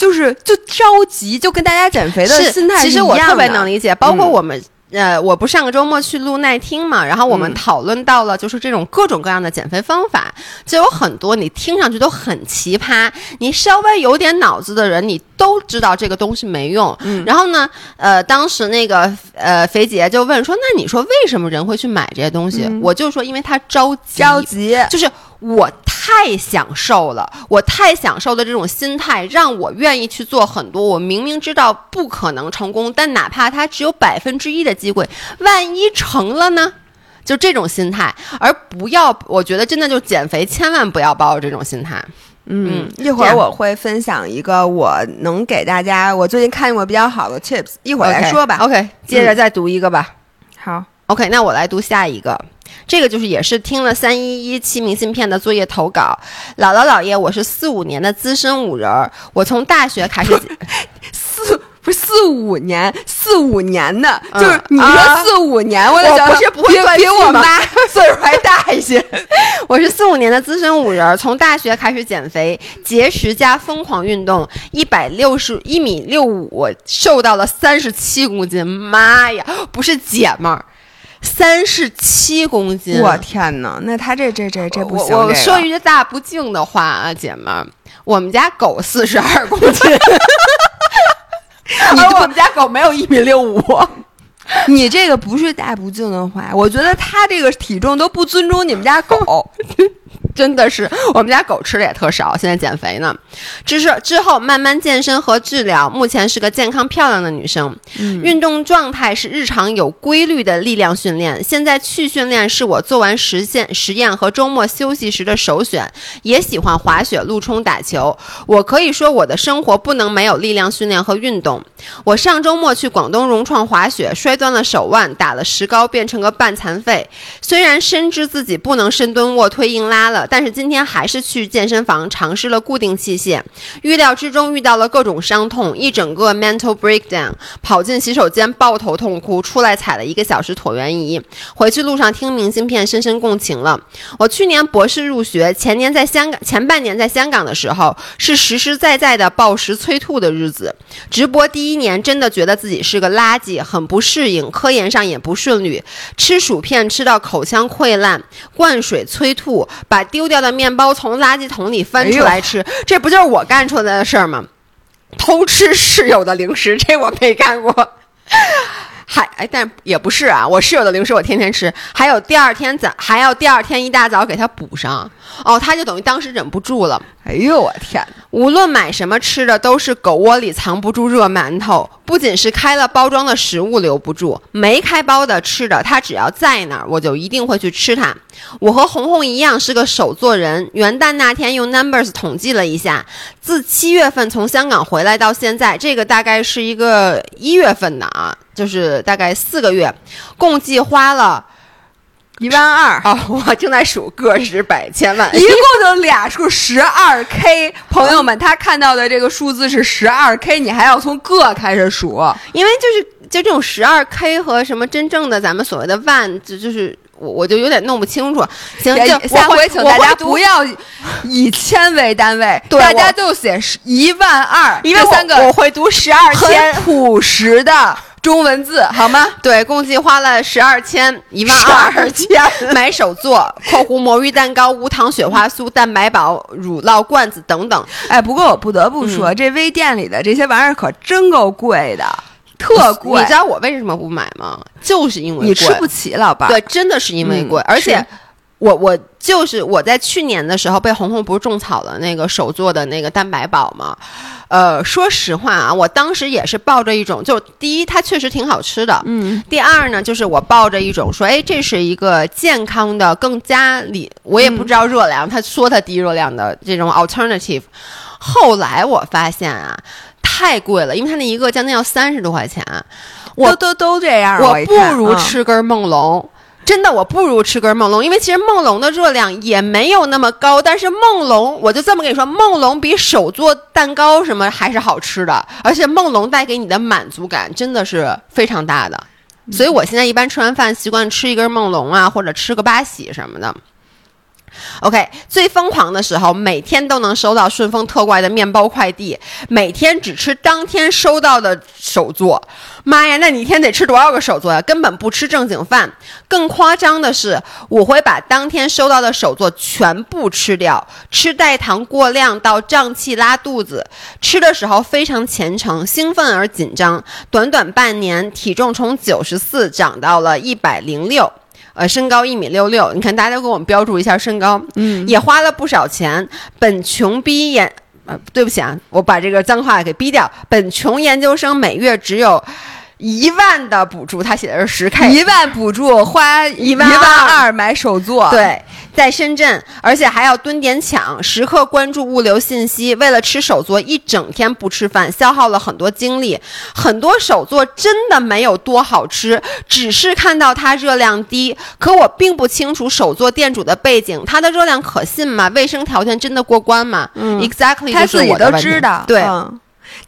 就是就着急，就跟大家减肥的心态其实我特别能理解，包括我们，呃，我不上个周末去录耐听嘛，然后我们讨论到了就是这种各种各样的减肥方法，就有很多你听上去都很奇葩，你稍微有点脑子的人，你都知道这个东西没用。然后呢，呃，当时那个呃肥姐就问说，那你说为什么人会去买这些东西？我就说，因为他着急，着急，就是我。太享受了，我太享受的这种心态让我愿意去做很多。我明明知道不可能成功，但哪怕它只有百分之一的机会，万一成了呢？就这种心态，而不要，我觉得真的就减肥，千万不要抱着这种心态。嗯，一会儿我会分享一个我能给大家我最近看过比较好的 tips，一会儿来说吧。OK，接着再读一个吧。好，OK，那我来读下一个。这个就是也是听了三一一期明信片的作业投稿，姥姥姥爷，我是四五年的资深五人儿，我从大学开始，四不是四五年，四五年的，就是你说四五年，我不是不会比我妈岁数还大一些，我是四五年的资深五人儿，从大学开始减肥，节食加疯狂运动，一百六十一米六五，瘦到了三十七公斤，妈呀，不是姐们儿。三十七公斤，我天哪！那他这这这这不行。我说一句大不敬的话啊，姐们，我们家狗四十二公斤，你 我们家狗没有一米六五。你这个不是大不敬的话，我觉得他这个体重都不尊重你们家狗。真的是，我们家狗吃的也特少，现在减肥呢。之是之后慢慢健身和治疗，目前是个健康漂亮的女生。运动状态是日常有规律的力量训练，现在去训练是我做完实现实验和周末休息时的首选。也喜欢滑雪、路冲、打球。我可以说我的生活不能没有力量训练和运动。我上周末去广东融创滑雪，摔断了手腕，打了石膏，变成个半残废。虽然深知自己不能深蹲、卧推、硬拉了。但是今天还是去健身房尝试了固定器械，预料之中遇到了各种伤痛，一整个 mental breakdown，跑进洗手间抱头痛哭，出来踩了一个小时椭圆仪，回去路上听明信片深深共情了。我去年博士入学，前年在香港，前半年在香港的时候是实实在在的暴食催吐的日子，直播第一年真的觉得自己是个垃圾，很不适应，科研上也不顺利，吃薯片吃到口腔溃烂，灌水催吐，把。丢掉的面包从垃圾桶里翻出来吃，这不就是我干出来的事儿吗？偷吃室友的零食，这我没干过。还哎，但也不是啊，我室友的零食我天天吃，还有第二天早还要第二天一大早给他补上。哦，他就等于当时忍不住了。哎呦我天！无论买什么吃的，都是狗窝里藏不住热馒头。不仅是开了包装的食物留不住，没开包的吃的，他只要在那儿，我就一定会去吃它。我和红红一样是个手作人。元旦那天用 Numbers 统计了一下，自七月份从香港回来到现在，这个大概是一个一月份的啊，就是大概四个月，共计花了。一万二 哦，我正在数个十百千万，一共就俩数十二 K。朋友们，他看到的这个数字是十二 K，你还要从个开始数，因为就是就这种十二 K 和什么真正的咱们所谓的万，就就是我我就有点弄不清楚。行，下回请大家不要以千为单位，大家就写一万二，因为三个我会读十二千，朴实的。中文字好吗？对，共计花了十二千一万二千买手作（括弧魔芋蛋糕、无糖雪花酥、蛋白堡、乳酪罐子等等）。哎，不过我不得不说，这微店里的这些玩意儿可真够贵的，特贵。你知道我为什么不买吗？就是因为你吃不起，老板。对，真的是因为贵，而且。我我就是我在去年的时候被红红不是种草了那个手做的那个蛋白宝吗？呃，说实话啊，我当时也是抱着一种，就第一它确实挺好吃的，嗯，第二呢，就是我抱着一种说，哎，这是一个健康的，更加里，我也不知道热量，他说它低热量的这种 alternative。后来我发现啊，太贵了，因为它那一个将近要三十多块钱，我都都这样，我不如吃根梦龙。真的，我不如吃根梦龙，因为其实梦龙的热量也没有那么高。但是梦龙，我就这么跟你说，梦龙比手做蛋糕什么还是好吃的，而且梦龙带给你的满足感真的是非常大的。所以我现在一般吃完饭习惯吃一根梦龙啊，或者吃个八喜什么的。OK，最疯狂的时候，每天都能收到顺丰特快的面包快递，每天只吃当天收到的手作。妈呀，那你一天得吃多少个手作呀？根本不吃正经饭。更夸张的是，我会把当天收到的手作全部吃掉，吃代糖过量到胀气拉肚子。吃的时候非常虔诚、兴奋而紧张。短短半年，体重从九十四涨到了一百零六。呃，身高一米六六，你看大家都给我们标注一下身高，嗯，也花了不少钱。本穷逼研，呃，对不起啊，我把这个脏话给逼掉。本穷研究生每月只有。一万的补助，他写的是十 K，一万补助花一万二买手作，对，在深圳，而且还要蹲点抢，时刻关注物流信息。为了吃手作，一整天不吃饭，消耗了很多精力。很多手作真的没有多好吃，只是看到它热量低，可我并不清楚手作店主的背景，它的热量可信吗？卫生条件真的过关吗？嗯，Exactly，他自己都知道，对。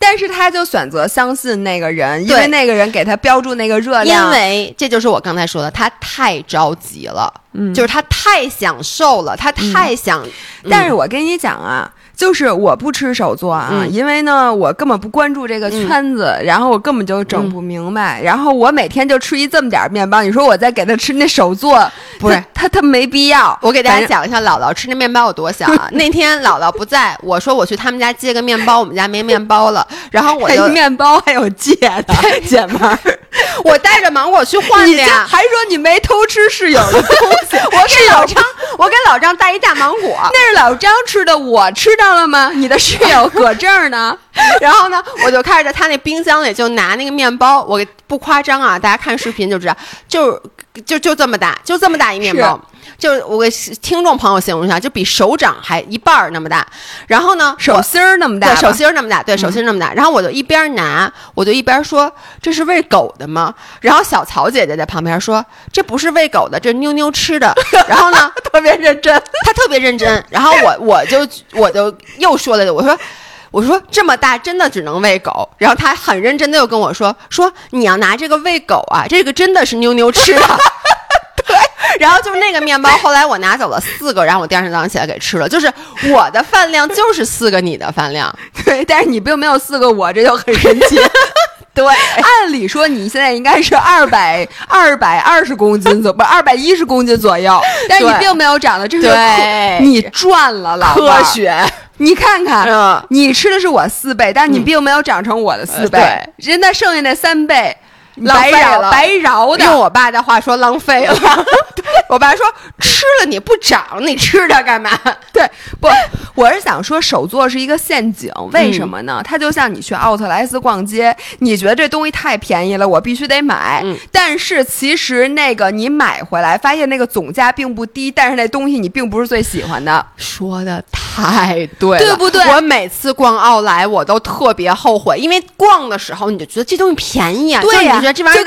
但是他就选择相信那个人，因为那个人给他标注那个热量。因为这就是我刚才说的，他太着急了，嗯，就是他太想瘦了，他太想。但是我跟你讲啊，就是我不吃手做啊，因为呢，我根本不关注这个圈子，然后我根本就整不明白。然后我每天就吃一这么点面包，你说我再给他吃那手做，不是他他没必要。我给大家讲一下姥姥吃那面包有多小啊！那天姥姥不在，我说我去他们家借个面包，我们家没面包了，然后我就 面包还有借的，姐们儿，我带着芒果去换的呀，还说你没偷吃室友的东西，我给老张，我给老张带一大芒果，那是老张吃的，我吃到了吗？你的室友搁这儿呢，然后呢，我就开始在他那冰箱里就拿那个面包，我不夸张啊，大家看视频就知道，就就就这么大，就这么大一面包。就我给听众朋友形容一下，就比手掌还一半儿那么大，然后呢，手心儿那么大，手心儿那么大，对，手心那么大。然后我就一边拿，我就一边说：“这是喂狗的吗？”然后小曹姐姐在旁边说：“这不是喂狗的，这妞妞吃的。”然后呢，特别认真，她特别认真。然后我 我就我就又说了，我说我说这么大真的只能喂狗。然后她很认真的又跟我说：“说你要拿这个喂狗啊，这个真的是妞妞吃的。”然后就是那个面包，后来我拿走了四个，然后我第二天早上起来给吃了。就是我的饭量就是四个你的饭量，对，但是你并没有四个我，这就很神奇。对，按理说你现在应该是二百二百二十公斤左，不二百一十公斤左右，但是你并没有长得，这是你赚了，老科学。你看看，你吃的是我四倍，但是你并没有长成我的四倍，人家剩下那三倍。浪费了，白饶的。用我爸的话说，浪费了。我爸说，吃了你不长，你吃它干嘛？对，不，我是想说，手作是一个陷阱。为什么呢？它就像你去奥特莱斯逛街，你觉得这东西太便宜了，我必须得买。但是其实那个你买回来，发现那个总价并不低，但是那东西你并不是最喜欢的。说的太对，对不对？我每次逛奥莱，我都特别后悔，因为逛的时候你就觉得这东西便宜啊，对呀。这玩意儿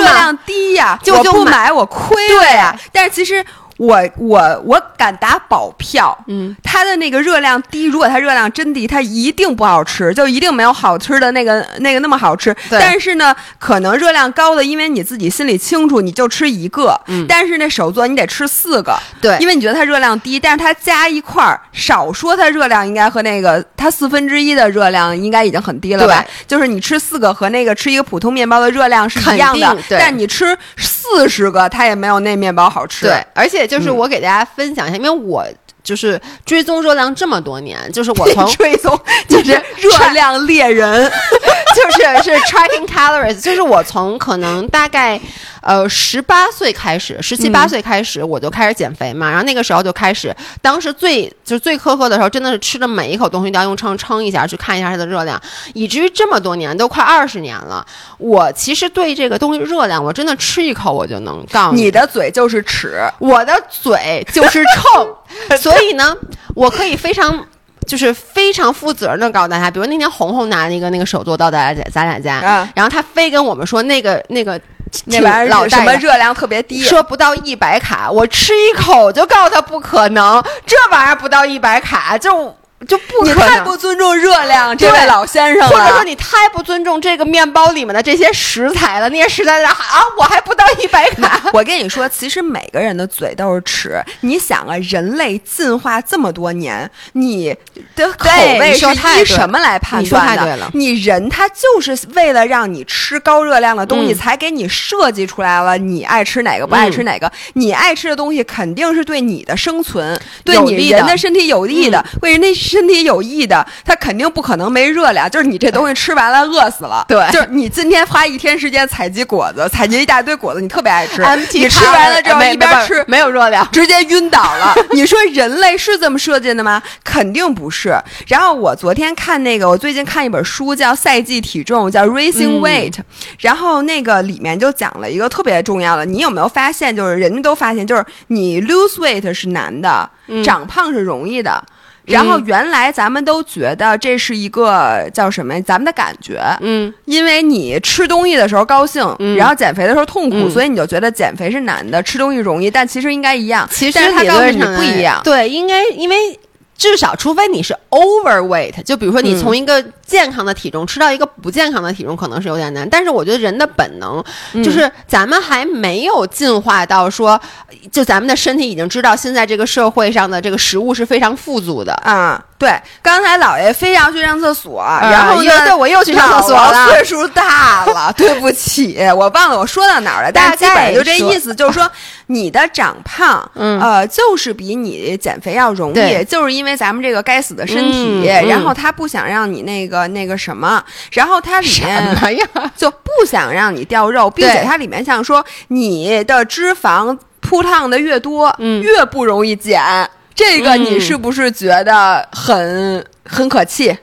热量低呀，就不买我亏了呀。但是其实。我我我敢打保票，嗯，它的那个热量低，如果它热量真低，它一定不好吃，就一定没有好吃的那个那个那么好吃。但是呢，可能热量高的，因为你自己心里清楚，你就吃一个。嗯。但是那手作你得吃四个，对，因为你觉得它热量低，但是它加一块儿，少说它热量应该和那个它四分之一的热量应该已经很低了吧？就是你吃四个和那个吃一个普通面包的热量是一样的，但你吃四十个，它也没有那面包好吃。对，而且。就是我给大家分享一下，因为我就是追踪热量这么多年，就是我从 追踪 就是热量猎人，就是是 tracking calories，就是我从可能大概。呃，十八岁开始，十七八岁开始，我就开始减肥嘛。然后那个时候就开始，当时最就是最苛刻的时候，真的是吃的每一口东西都要用秤称一下，去看一下它的热量。以至于这么多年，都快二十年了，我其实对这个东西热量，我真的吃一口我就能告诉你。你的嘴就是尺，我的嘴就是秤，所以呢，我可以非常就是非常负责任的告诉大家，比如那天红红拿那个那个手作到咱俩咱俩家，然后他非跟我们说那个那个。那玩意儿什么热量特别低？说不到一百卡，我吃一口就告诉他不可能，这玩意儿不到一百卡就。就不可你太不尊重热量，这位老先生了，或者说你太不尊重这个面包里面的这些食材了。那些食材啊，我还不到一百卡。我跟你说，其实每个人的嘴都是尺。你想啊，人类进化这么多年，你的口味是依什么来判断的？你人他就是为了让你吃高热量的东西，才给你设计出来了。你爱吃哪个，不爱吃哪个？你爱吃的东西肯定是对你的生存、对你人的身体有益的，为人那。身体有益的，它肯定不可能没热量。就是你这东西吃完了饿死了，对，就是你今天花一天时间采集果子，采集一大堆果子，你特别爱吃，你吃完了之后一边吃没有热量，直接晕倒了。你说人类是这么设计的吗？肯定不是。然后我昨天看那个，我最近看一本书叫《赛季体重》，叫《Racing Weight》，然后那个里面就讲了一个特别重要的，你有没有发现？就是人家都发现，就是你 lose weight 是难的，长胖是容易的。然后原来咱们都觉得这是一个叫什么？咱们的感觉，嗯，因为你吃东西的时候高兴，然后减肥的时候痛苦，所以你就觉得减肥是难的，吃东西容易。但其实应该一样，其实它告诉你不一样。对，应该因为至少除非你是 overweight，就比如说你从一个健康的体重吃到一个不健康的体重可能是有点难，但是我觉得人的本能就是咱们还没有进化到说，就咱们的身体已经知道现在这个社会上的这个食物是非常富足的啊。对，刚才姥爷非要去上厕所，然后呢，对我又去上厕所了。岁数大了，对不起，我忘了我说到哪儿了。大家基本就这意思，就是说 你的长胖，呃，就是比你减肥要容易，就是因为咱们这个该死的身体，然后他不想让你那个那个什么，然后它里面就不想让你掉肉，并且它里面像说你的脂肪铺烫的越多，越不容易减。这个你是不是觉得很很可气？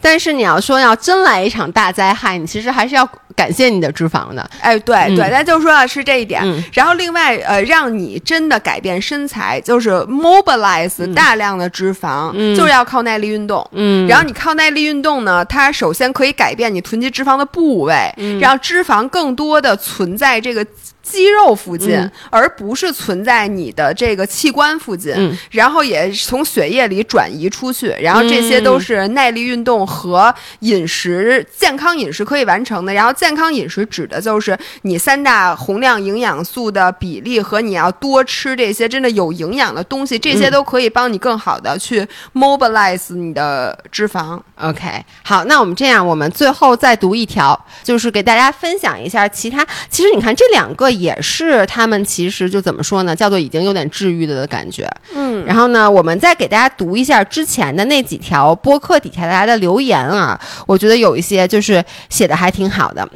但是你要说要真来一场大灾害，你其实还是要感谢你的脂肪的。哎，对对，那就说是这一点。然后另外呃，让你真的改变身材，就是 mobilize 大量的脂肪，就是要靠耐力运动。嗯，然后你靠耐力运动呢，它首先可以改变你囤积脂肪的部位，让脂肪更多的存在这个。肌肉附近，而不是存在你的这个器官附近，然后也从血液里转移出去，然后这些都是耐力运动和饮食健康饮食可以完成的。然后健康饮食指的就是你三大宏量营养素的比例和你要多吃这些真的有营养的东西，这些都可以帮你更好的去 mobilize 你的脂肪。OK，好，那我们这样，我们最后再读一条，就是给大家分享一下其他。其实你看这两个。也是他们其实就怎么说呢？叫做已经有点治愈的的感觉。嗯，然后呢，我们再给大家读一下之前的那几条播客底下大家的留言啊，我觉得有一些就是写的还挺好的。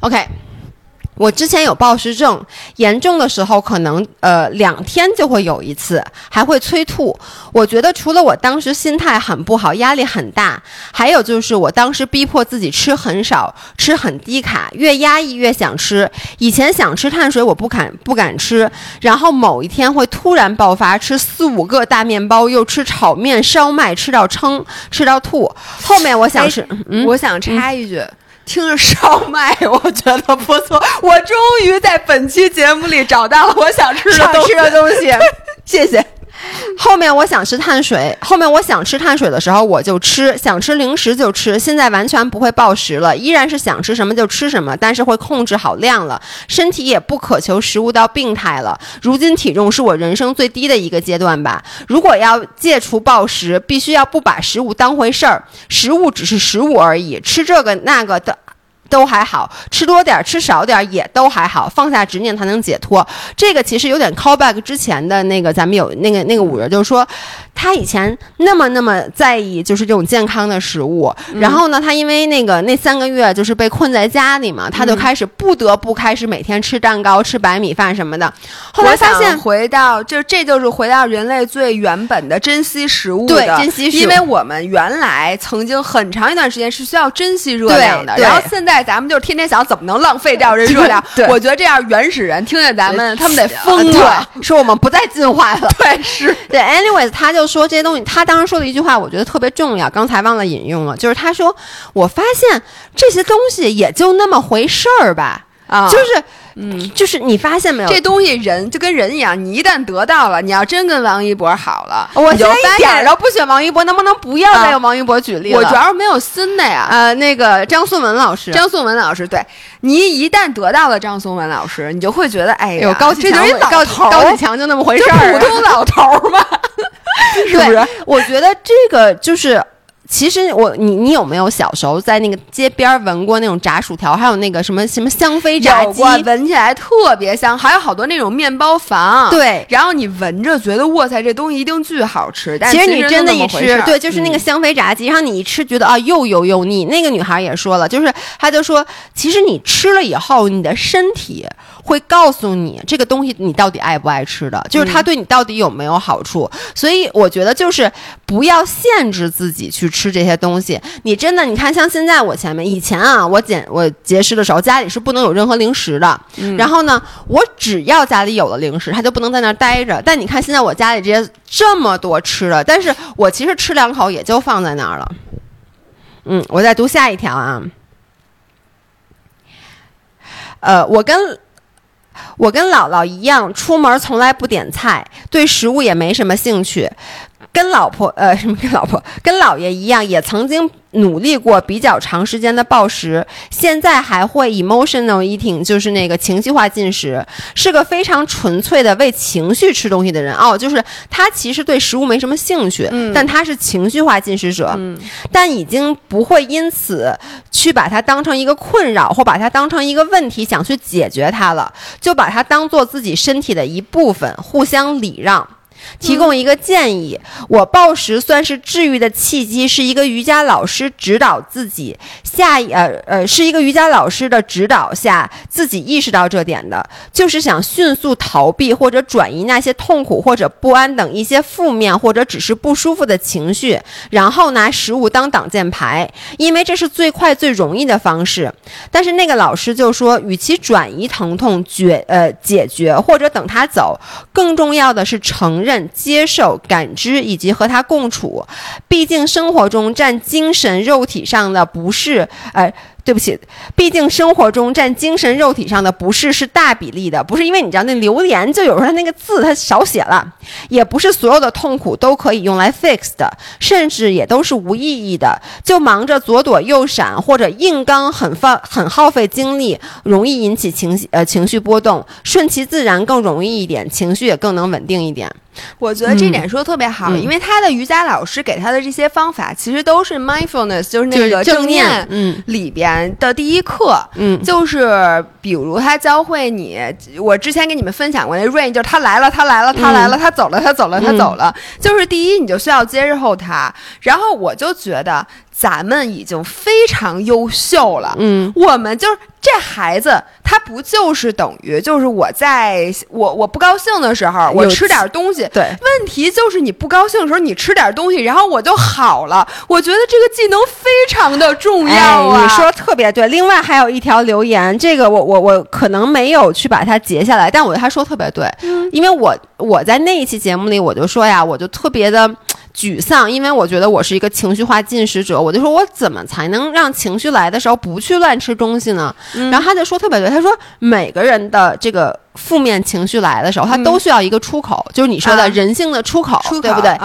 OK。我之前有暴食症，严重的时候可能呃两天就会有一次，还会催吐。我觉得除了我当时心态很不好，压力很大，还有就是我当时逼迫自己吃很少，吃很低卡，越压抑越想吃。以前想吃碳水，我不敢不敢吃，然后某一天会突然爆发，吃四五个大面包，又吃炒面、烧麦，吃到撑，吃到吐。后面我想是，我想插一句。听着烧麦，我觉得不错。我终于在本期节目里找到了我想吃的吃的东西，谢谢。后面我想吃碳水，后面我想吃碳水的时候我就吃，想吃零食就吃。现在完全不会暴食了，依然是想吃什么就吃什么，但是会控制好量了，身体也不渴求食物到病态了。如今体重是我人生最低的一个阶段吧。如果要戒除暴食，必须要不把食物当回事儿，食物只是食物而已，吃这个那个的。都还好吃多点吃少点也都还好，放下执念才能解脱。这个其实有点 call back 之前的那个，咱们有那个那个五人，就是说他以前那么那么在意就是这种健康的食物，然后呢，他因为那个那三个月就是被困在家里嘛，他就开始不得不开始每天吃蛋糕、吃白米饭什么的。后来发现回到就这就是回到人类最原本的珍惜食物的，珍惜食物，因为我们原来曾经很长一段时间是需要珍惜热量的，然后现在。咱们就天天想怎么能浪费掉这热量？我觉得这样原始人听见咱们，他们得疯了，说我们不再进化了。对，是对。Anyways，他就说这些东西，他当时说的一句话，我觉得特别重要，刚才忘了引用了，就是他说：“我发现这些东西也就那么回事儿吧。”啊，就是。嗯，就是你发现没有，这东西人就跟人一样，你一旦得到了，你要真跟王一博好了，我就一点都不选王一博，能不能不要再用王一博举例了？我主要是没有新的呀。呃，那个张颂文老师，张颂文老师，对你一旦得到了张颂文老师，你就会觉得，哎呦，高启强，高高启强就那么回事儿，普通老头儿嘛，是不是？我觉得这个就是。其实我你你有没有小时候在那个街边闻过那种炸薯条，还有那个什么什么香妃炸鸡，闻起来特别香，还有好多那种面包房。对，然后你闻着觉得哇塞，这东西一定巨好吃。其实你真的，一吃，对，就是那个香妃炸鸡，然后你一吃觉得啊又油又腻。那个女孩也说了，就是她就说，其实你吃了以后，你的身体。会告诉你这个东西你到底爱不爱吃的，就是它对你到底有没有好处。所以我觉得就是不要限制自己去吃这些东西。你真的，你看像现在我前面以前啊，我减我节食的时候，家里是不能有任何零食的。然后呢，我只要家里有了零食，他就不能在那儿待着。但你看现在我家里这些这么多吃的，但是我其实吃两口也就放在那儿了。嗯，我再读下一条啊。呃，我跟。我跟姥姥一样，出门从来不点菜，对食物也没什么兴趣。跟老婆呃什么跟老婆跟姥爷一样，也曾经。努力过比较长时间的暴食，现在还会 emotional eating，就是那个情绪化进食，是个非常纯粹的为情绪吃东西的人哦。就是他其实对食物没什么兴趣，但他是情绪化进食者，但已经不会因此去把它当成一个困扰或把它当成一个问题想去解决它了，就把它当做自己身体的一部分，互相礼让。提供一个建议，我暴食算是治愈的契机，是一个瑜伽老师指导自己下呃呃，是一个瑜伽老师的指导下自己意识到这点的，就是想迅速逃避或者转移那些痛苦或者不安等一些负面或者只是不舒服的情绪，然后拿食物当挡箭牌，因为这是最快最容易的方式。但是那个老师就说，与其转移疼痛决呃解决或者等他走，更重要的是承认。接受、感知以及和他共处，毕竟生活中占精神、肉体上的不适，呃。对不起，毕竟生活中占精神肉体上的不适是大比例的，不是因为你知道那留言就有时候那个字它少写了，也不是所有的痛苦都可以用来 fix 的，甚至也都是无意义的，就忙着左躲右闪或者硬刚，很放很耗费精力，容易引起情绪呃情绪波动，顺其自然更容易一点，情绪也更能稳定一点。我觉得这点说的特别好，因为他的瑜伽老师给他的这些方法其实都是 mindfulness，就是那个正念嗯里边。的第一课，嗯，就是比如他教会你，我之前给你们分享过那 rain，就是他来了，他来了，他来了，他走了，他走了，他走了，就是第一，你就需要接受他，然后我就觉得。咱们已经非常优秀了，嗯，我们就是这孩子，他不就是等于就是我在我我不高兴的时候，我吃点东西，对，问题就是你不高兴的时候，你吃点东西，然后我就好了。我觉得这个技能非常的重要啊，你说特别对。另外还有一条留言，这个我我我可能没有去把它截下来，但我他说特别对，嗯因为我我在那一期节目里我就说呀，我就特别的。沮丧，因为我觉得我是一个情绪化进食者，我就说我怎么才能让情绪来的时候不去乱吃东西呢？然后他就说特别对，他说每个人的这个负面情绪来的时候，他都需要一个出口，就是你说的人性的出口，对不对？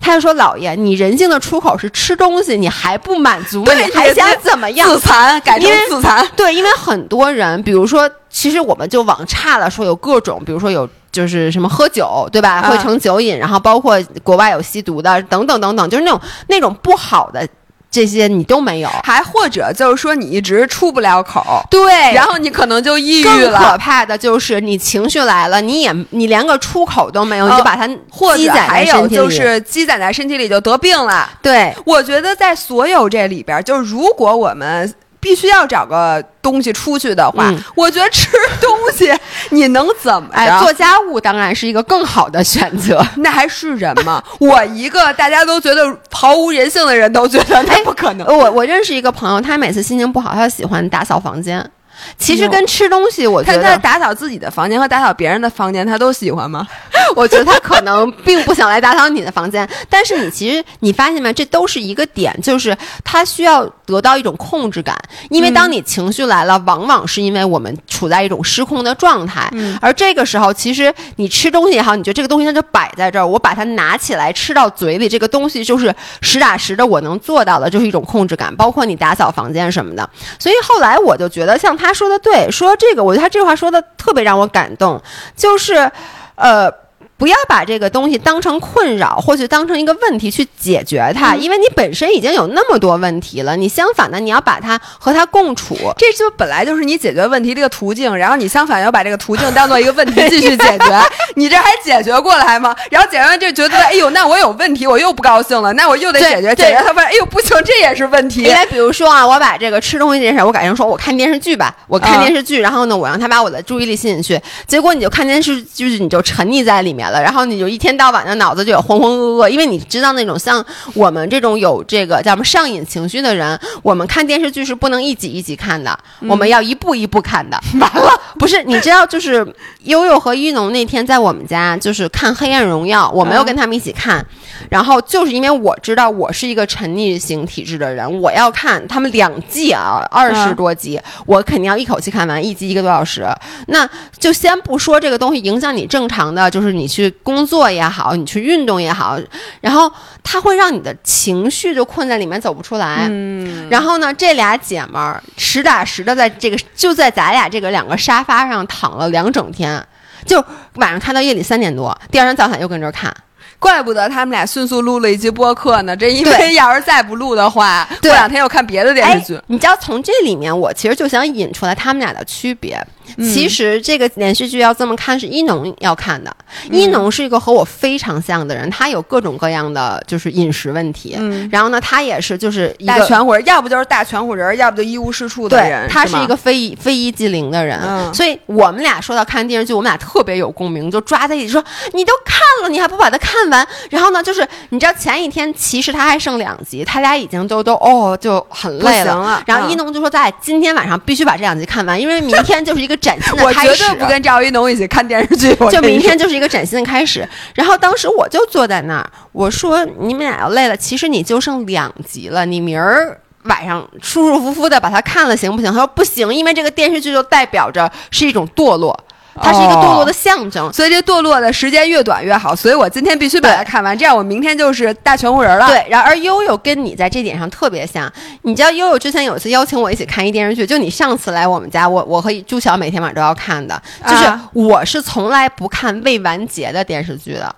他就说老爷，你人性的出口是吃东西，你还不满足，你还想怎么样？自残，改成自残。对，因为很多人，比如说，其实我们就往差了说，有各种，比如说有。就是什么喝酒，对吧？会成酒瘾，然后包括国外有吸毒的，等等等等，就是那种那种不好的这些你都没有，还或者就是说你一直出不了口，对，然后你可能就抑郁了。更可怕的就是你情绪来了，你也你连个出口都没有，你就把它积攒在身体里，就是积攒在身体里就得病了。对，我觉得在所有这里边，就是如果我们。必须要找个东西出去的话，我觉得吃东西你能怎么着？做家务当然是一个更好的选择。那还是人吗？我一个大家都觉得毫无人性的人都觉得那不可能。我我认识一个朋友，他每次心情不好，他喜欢打扫房间。其实跟吃东西，我觉得他打扫自己的房间和打扫别人的房间，他都喜欢吗？我觉得他可能并不想来打扫你的房间，但是你其实你发现没？这都是一个点，就是他需要得到一种控制感，因为当你情绪来了，往往是因为我们处在一种失控的状态，而这个时候，其实你吃东西也好，你觉得这个东西它就摆在这儿，我把它拿起来吃到嘴里，这个东西就是实打实的我能做到的，就是一种控制感，包括你打扫房间什么的。所以后来我就觉得，像他他说的对，说这个，我觉得他这话说的特别让我感动，就是，呃。不要把这个东西当成困扰，或者当成一个问题去解决它，因为你本身已经有那么多问题了。你相反的，你要把它和它共处，这就本来就是你解决问题这个途径。然后你相反要把这个途径当做一个问题继续解决，你这还解决过来吗？然后解决完就觉得，哎呦，那我有问题，我又不高兴了，那我又得解决解决。他发现，哎呦，不行，这也是问题。因为比如说啊，我把这个吃东西这件事，我改成说我看电视剧吧，我看电视剧，然后呢，我让他把我的注意力吸引去，结果你就看电视剧，你就沉溺在里面。了，然后你就一天到晚的脑子就有浑浑噩噩，因为你知道那种像我们这种有这个叫什么上瘾情绪的人，我们看电视剧是不能一集一集看的，我们要一步一步看的。完了，不是你知道，就是悠悠和一农那天在我们家就是看《黑暗荣耀》，我没有跟他们一起看，然后就是因为我知道我是一个沉溺型体质的人，我要看他们两季啊，二十多集，我肯定要一口气看完，一集一个多小时。那就先不说这个东西影响你正常的，就是你。去工作也好，你去运动也好，然后它会让你的情绪就困在里面走不出来。嗯，然后呢，这俩姐们儿实打实的在这个就在咱俩这个两个沙发上躺了两整天，就晚上看到夜里三点多，第二天早上又跟这看。怪不得他们俩迅速录了一集播客呢，这因为要是再不录的话，过两天又看别的电视剧。你知道从这里面，我其实就想引出来他们俩的区别。其实这个连续剧要这么看，是一农要看的。一农是一个和我非常像的人，他有各种各样的就是饮食问题。嗯，然后呢，他也是就是大全乎人，要不就是大全乎人，要不就一无是处的人。他是一个非非一即灵的人。嗯，所以我们俩说到看电视剧，我们俩特别有共鸣，就抓在一起说：“你都看了，你还不把它看完？”然后呢，就是你知道前一天其实他还剩两集，他俩已经都都哦就很累了。然后一农就说：“咱俩今天晚上必须把这两集看完，因为明天就是一个崭新的开始。”我绝对不跟赵一农一起看电视剧，就明天就是一个崭新的开始。然后当时我就坐在那儿，我说：“你们俩要累了，其实你就剩两集了，你明儿晚上舒舒服服的把它看了，行不行？”他说：“不行，因为这个电视剧就代表着是一种堕落。”它是一个堕落的象征，所以这堕落的时间越短越好。所以我今天必须把它看完，这样我明天就是大全乎人了。对，然而悠悠跟你在这点上特别像。你知道悠悠之前有一次邀请我一起看一电视剧，就你上次来我们家，我我和朱晓每天晚上都要看的，就是我是从来不看未完结的电视剧的。啊，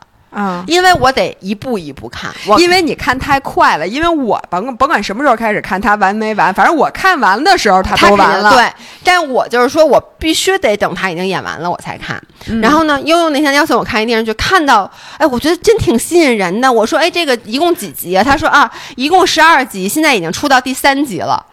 因为我得一步一步看，因为你看太快了。因为我甭甭管什么时候开始看，它完没完，反正我看完的时候它都完了。对，但我就是说我必须得等它已经演完了我才看。然后呢，悠悠那天邀请我看一电视剧，看到哎，我觉得真挺吸引人的。我说哎，这个一共几集啊？他说啊，一共十二集，现在已经出到第三集了。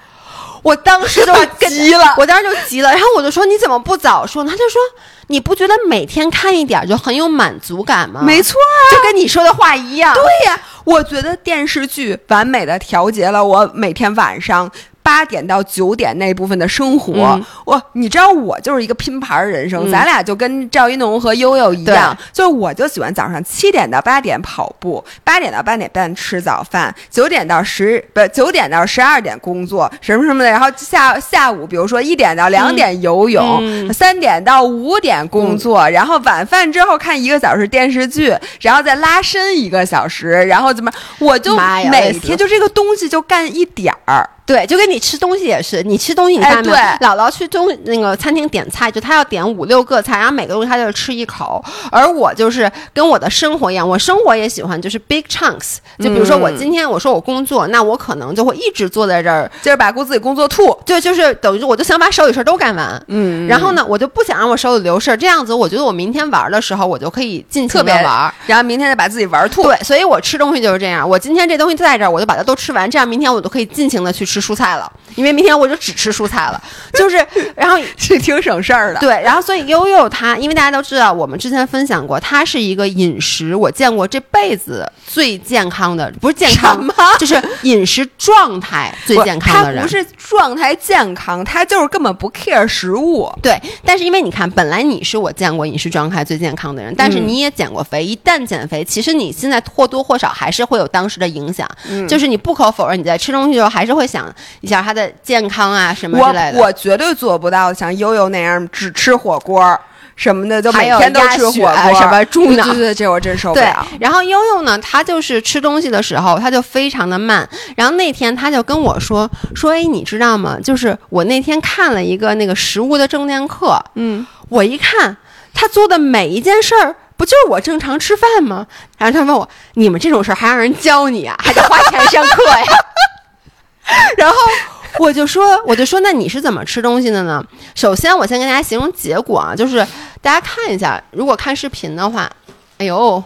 我当时就 急了，我当时就急了，然后我就说你怎么不早说呢？他就说你不觉得每天看一点就很有满足感吗？没错，啊就跟你说的话一样。对呀，我觉得电视剧完美的调节了我每天晚上。八点到九点那部分的生活，我你知道我就是一个拼盘人生，咱俩就跟赵一农和悠悠一样，就是我就喜欢早上七点到八点跑步，八点到八点半吃早饭，九点到十不九点到十二点工作什么什么的，然后下下午比如说一点到两点游泳，三点到五点工作，然后晚饭之后看一个小时电视剧，然后再拉伸一个小时，然后怎么我就每天就这个东西就干一点儿。对，就跟你吃东西也是，你吃东西你看没？姥姥去中那个餐厅点菜，就她要点五六个菜，然后每个东西她就吃一口。而我就是跟我的生活一样，我生活也喜欢就是 big chunks。就比如说我今天我说我工作，那我可能就会一直坐在这儿，就是把自己工作吐。就，就是等于我就想把手里事儿都干完。嗯。然后呢，我就不想让我手里留事儿，这样子我觉得我明天玩的时候我就可以尽情的玩，然后明天再把自己玩吐。对，所以我吃东西就是这样，我今天这东西在这儿，我就把它都吃完，这样明天我就可以尽情的去。吃蔬菜了，因为明天我就只吃蔬菜了，就是，然后 是挺省事儿的。对，然后所以悠悠他，因为大家都知道，我们之前分享过，他是一个饮食我见过这辈子最健康的，不是健康吗？就是饮食状态最健康的人。不是状态健康，他就是根本不 care 食物。对，但是因为你看，本来你是我见过饮食状态最健康的人，但是你也减过肥，一旦减肥，其实你现在或多或少还是会有当时的影响。嗯，就是你不可否认，你在吃东西的时候还是会想。一下他的健康啊什么之类的，我我绝对做不到像悠悠那样只吃火锅什么的，就每天都吃火锅什么猪脑，对对，这我真受不了。然后悠悠呢，他就是吃东西的时候他就非常的慢。然后那天他就跟我说说，哎，你知道吗？就是我那天看了一个那个食物的正念课，嗯，我一看他做的每一件事儿，不就是我正常吃饭吗？然后他问我，你们这种事儿还让人教你啊？还得花钱上课呀？然后我就说，我就说，那你是怎么吃东西的呢？首先，我先跟大家形容结果啊，就是大家看一下，如果看视频的话，哎呦。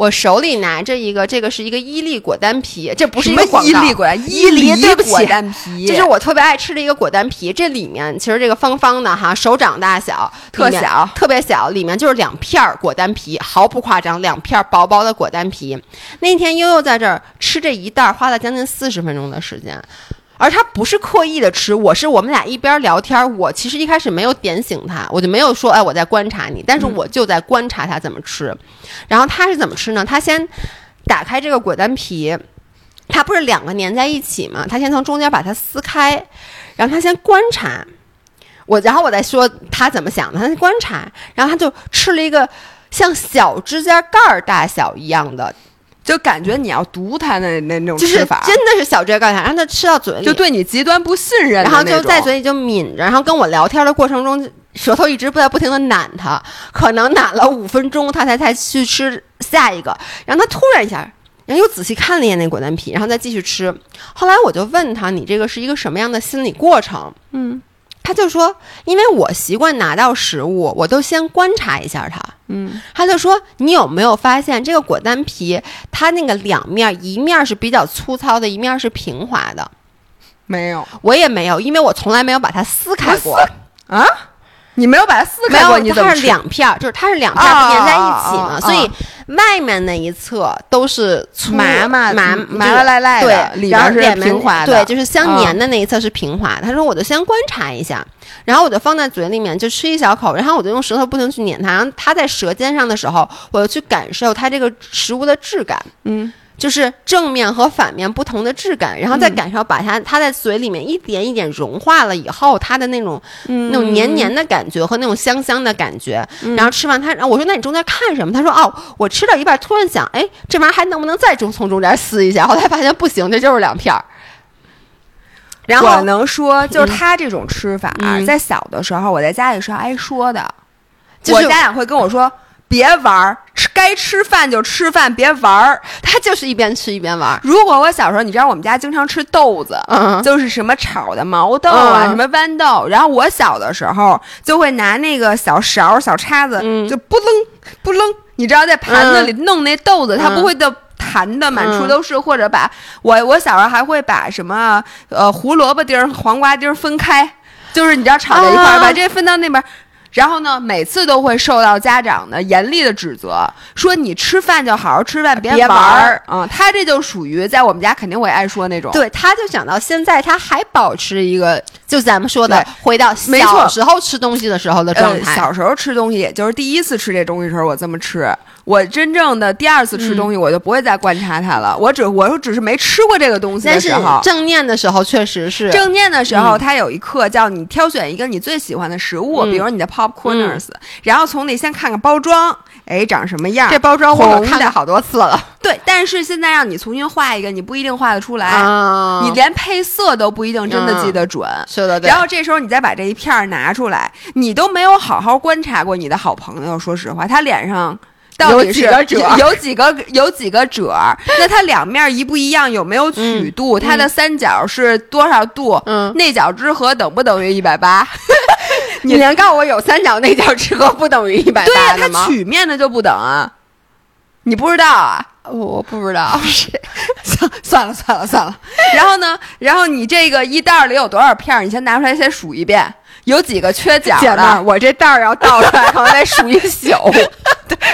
我手里拿着一个，这个是一个伊利果丹皮，这不是一个广告。伊利果丹，伊利对不起，果丹皮，这是我特别爱吃的一个果丹皮。这里面其实这个方方的哈，手掌大小，特小，特别小，里面就是两片果丹皮，毫不夸张，两片薄薄的果丹皮。那天悠悠在这儿吃这一袋，花了将近四十分钟的时间。而他不是刻意的吃，我是我们俩一边聊天，我其实一开始没有点醒他，我就没有说，哎，我在观察你，但是我就在观察他怎么吃。然后他是怎么吃呢？他先打开这个果丹皮，它不是两个粘在一起吗？他先从中间把它撕开，然后他先观察我，然后我再说他怎么想的。他观察，然后他就吃了一个像小指甲盖儿大小一样的。就感觉你要毒他的那那种吃法，真的是小追告诉他让他吃到嘴里，就对你极端不信任，然后就在嘴里就抿着，然后跟我聊天的过程中，舌头一直不在不停的攮他，可能攮了五分钟，他才才去吃下一个，然后他突然一下，然后又仔细看了一眼那果丹皮，然后再继续吃。后来我就问他，你这个是一个什么样的心理过程？嗯。他就说：“因为我习惯拿到食物，我都先观察一下它。”嗯，他就说：“你有没有发现这个果丹皮，它那个两面，一面是比较粗糙的，一面是平滑的？”没有，我也没有，因为我从来没有把它撕开过。啊？你没有把它撕开过？你它是两片，就是它是两片连在一起嘛，所以。外面那一侧都是麻麻麻麻麻赖赖的，里边是平滑的，对，就是相粘的那一侧是平滑。他说，我就先观察一下，然后我就放在嘴里面就吃一小口，然后我就用舌头不停去碾它，然后它在舌尖上的时候，我就去感受它这个食物的质感，嗯。就是正面和反面不同的质感，然后再感受把它它在嘴里面一点一点融化了以后，它的那种那种黏黏的感觉和那种香香的感觉。然后吃完它，然后我说那你中间看什么？他说哦，我吃到一半突然想，哎，这玩意儿还能不能再中从中间撕一下？后来发现不行，这就是两片儿。然后我能说，就是他这种吃法，在小的时候我在家里是挨说的，我家长会跟我说。别玩儿，吃该吃饭就吃饭，别玩儿。他就是一边吃一边玩。如果我小时候，你知道我们家经常吃豆子，嗯，就是什么炒的毛豆啊，什么豌豆。然后我小的时候就会拿那个小勺、小叉子，就不楞不楞，你知道在盘子里弄那豆子，它不会的弹的满处都是。或者把我我小时候还会把什么呃胡萝卜丁、黄瓜丁分开，就是你知道炒在一块儿，把这分到那边。然后呢，每次都会受到家长的严厉的指责，说你吃饭就好好吃饭，别玩儿啊！他这就属于在我们家肯定会爱说那种。对，他就讲到现在，他还保持一个，就咱们说的，回到小时候吃东西的时候的状态。小时候吃东西，也就是第一次吃这东西的时候，我这么吃。我真正的第二次吃东西，我就不会再观察它了。我只我只是没吃过这个东西的时候，正念的时候确实是正念的时候，它有一课叫你挑选一个你最喜欢的食物，比如你的 popcorners，然后从里先看看包装，哎，长什么样？这包装我看了好多次了。对，但是现在让你重新画一个，你不一定画得出来，你连配色都不一定真的记得准。是的，然后这时候你再把这一片拿出来，你都没有好好观察过你的好朋友。说实话，他脸上。有几个褶，有几个有几个褶，那它两面一不一样？有没有曲度？它的三角是多少度？嗯，内角之和等不等于一百八？你连告诉我有三角内角之和不等于一百八的吗？它曲面的就不等啊？你不知道啊？我不知道。算算了算了算了。然后呢？然后你这个一袋里有多少片？你先拿出来先数一遍。有几个缺角的？我这袋儿要倒出来，可能得数一宿。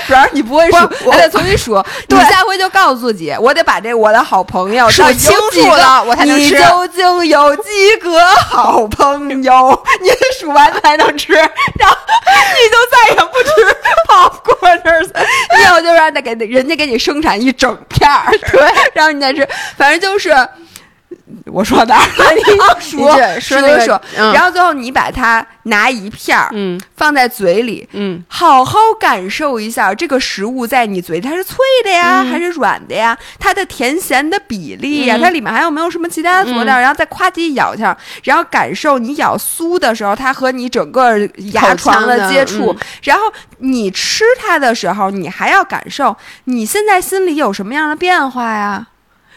主要你不会数，我得重新数。你下回就告诉自己，我得把这我的好朋友数清楚了，我才能吃。你究竟有几个好朋友？你数完才能吃，然后你就再也不吃泡锅那儿。你以后就让他给人家给你生产一整片儿，对，然后你再吃。反正就是。我说哪儿了？你说说说，然后最后你把它拿一片儿，嗯，放在嘴里，嗯，好好感受一下这个食物在你嘴里，它是脆的呀，还是软的呀？它的甜咸的比例呀，它里面还有没有什么其他的佐料？然后再夸叽咬一下，然后感受你咬酥的时候，它和你整个牙床的接触。然后你吃它的时候，你还要感受你现在心里有什么样的变化呀？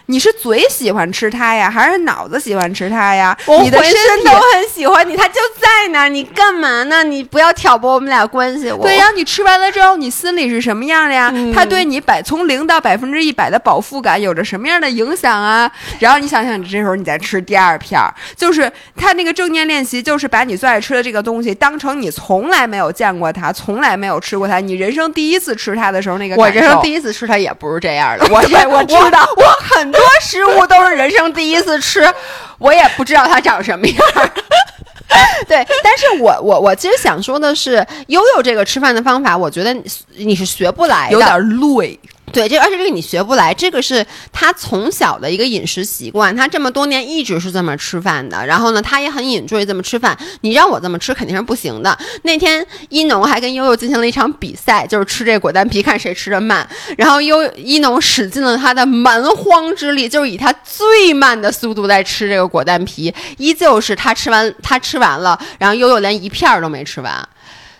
你是嘴喜欢吃它呀，还是脑子喜欢吃它呀？你的浑身都很喜欢你，它就在那儿，你干嘛呢？你不要挑拨我们俩关系。对，然后你吃完了之后，你心里是什么样的呀？它对你百从零到百分之一百的饱腹感有着什么样的影响啊？然后你想想，你这时候你再吃第二片儿，就是它那个正念练习，就是把你最爱吃的这个东西当成你从来没有见过它，从来没有吃过它，你人生第一次吃它的时候那个。我人生第一次吃它也不是这样的，我我知道，我很多。食物都是人生第一次吃，我也不知道它长什么样。对，但是我我我其实想说的是，悠悠这个吃饭的方法，我觉得你是学不来的，有点累。对，这而且这个你学不来，这个是他从小的一个饮食习惯，他这么多年一直是这么吃饭的。然后呢，他也很引注意这么吃饭。你让我这么吃肯定是不行的。那天一农还跟悠悠进行了一场比赛，就是吃这果丹皮，看谁吃的慢。然后悠一农使尽了他的蛮荒之力，就是以他最慢的速度在吃这个果丹皮，依旧是他吃完，他吃完了，然后悠悠连一片都没吃完，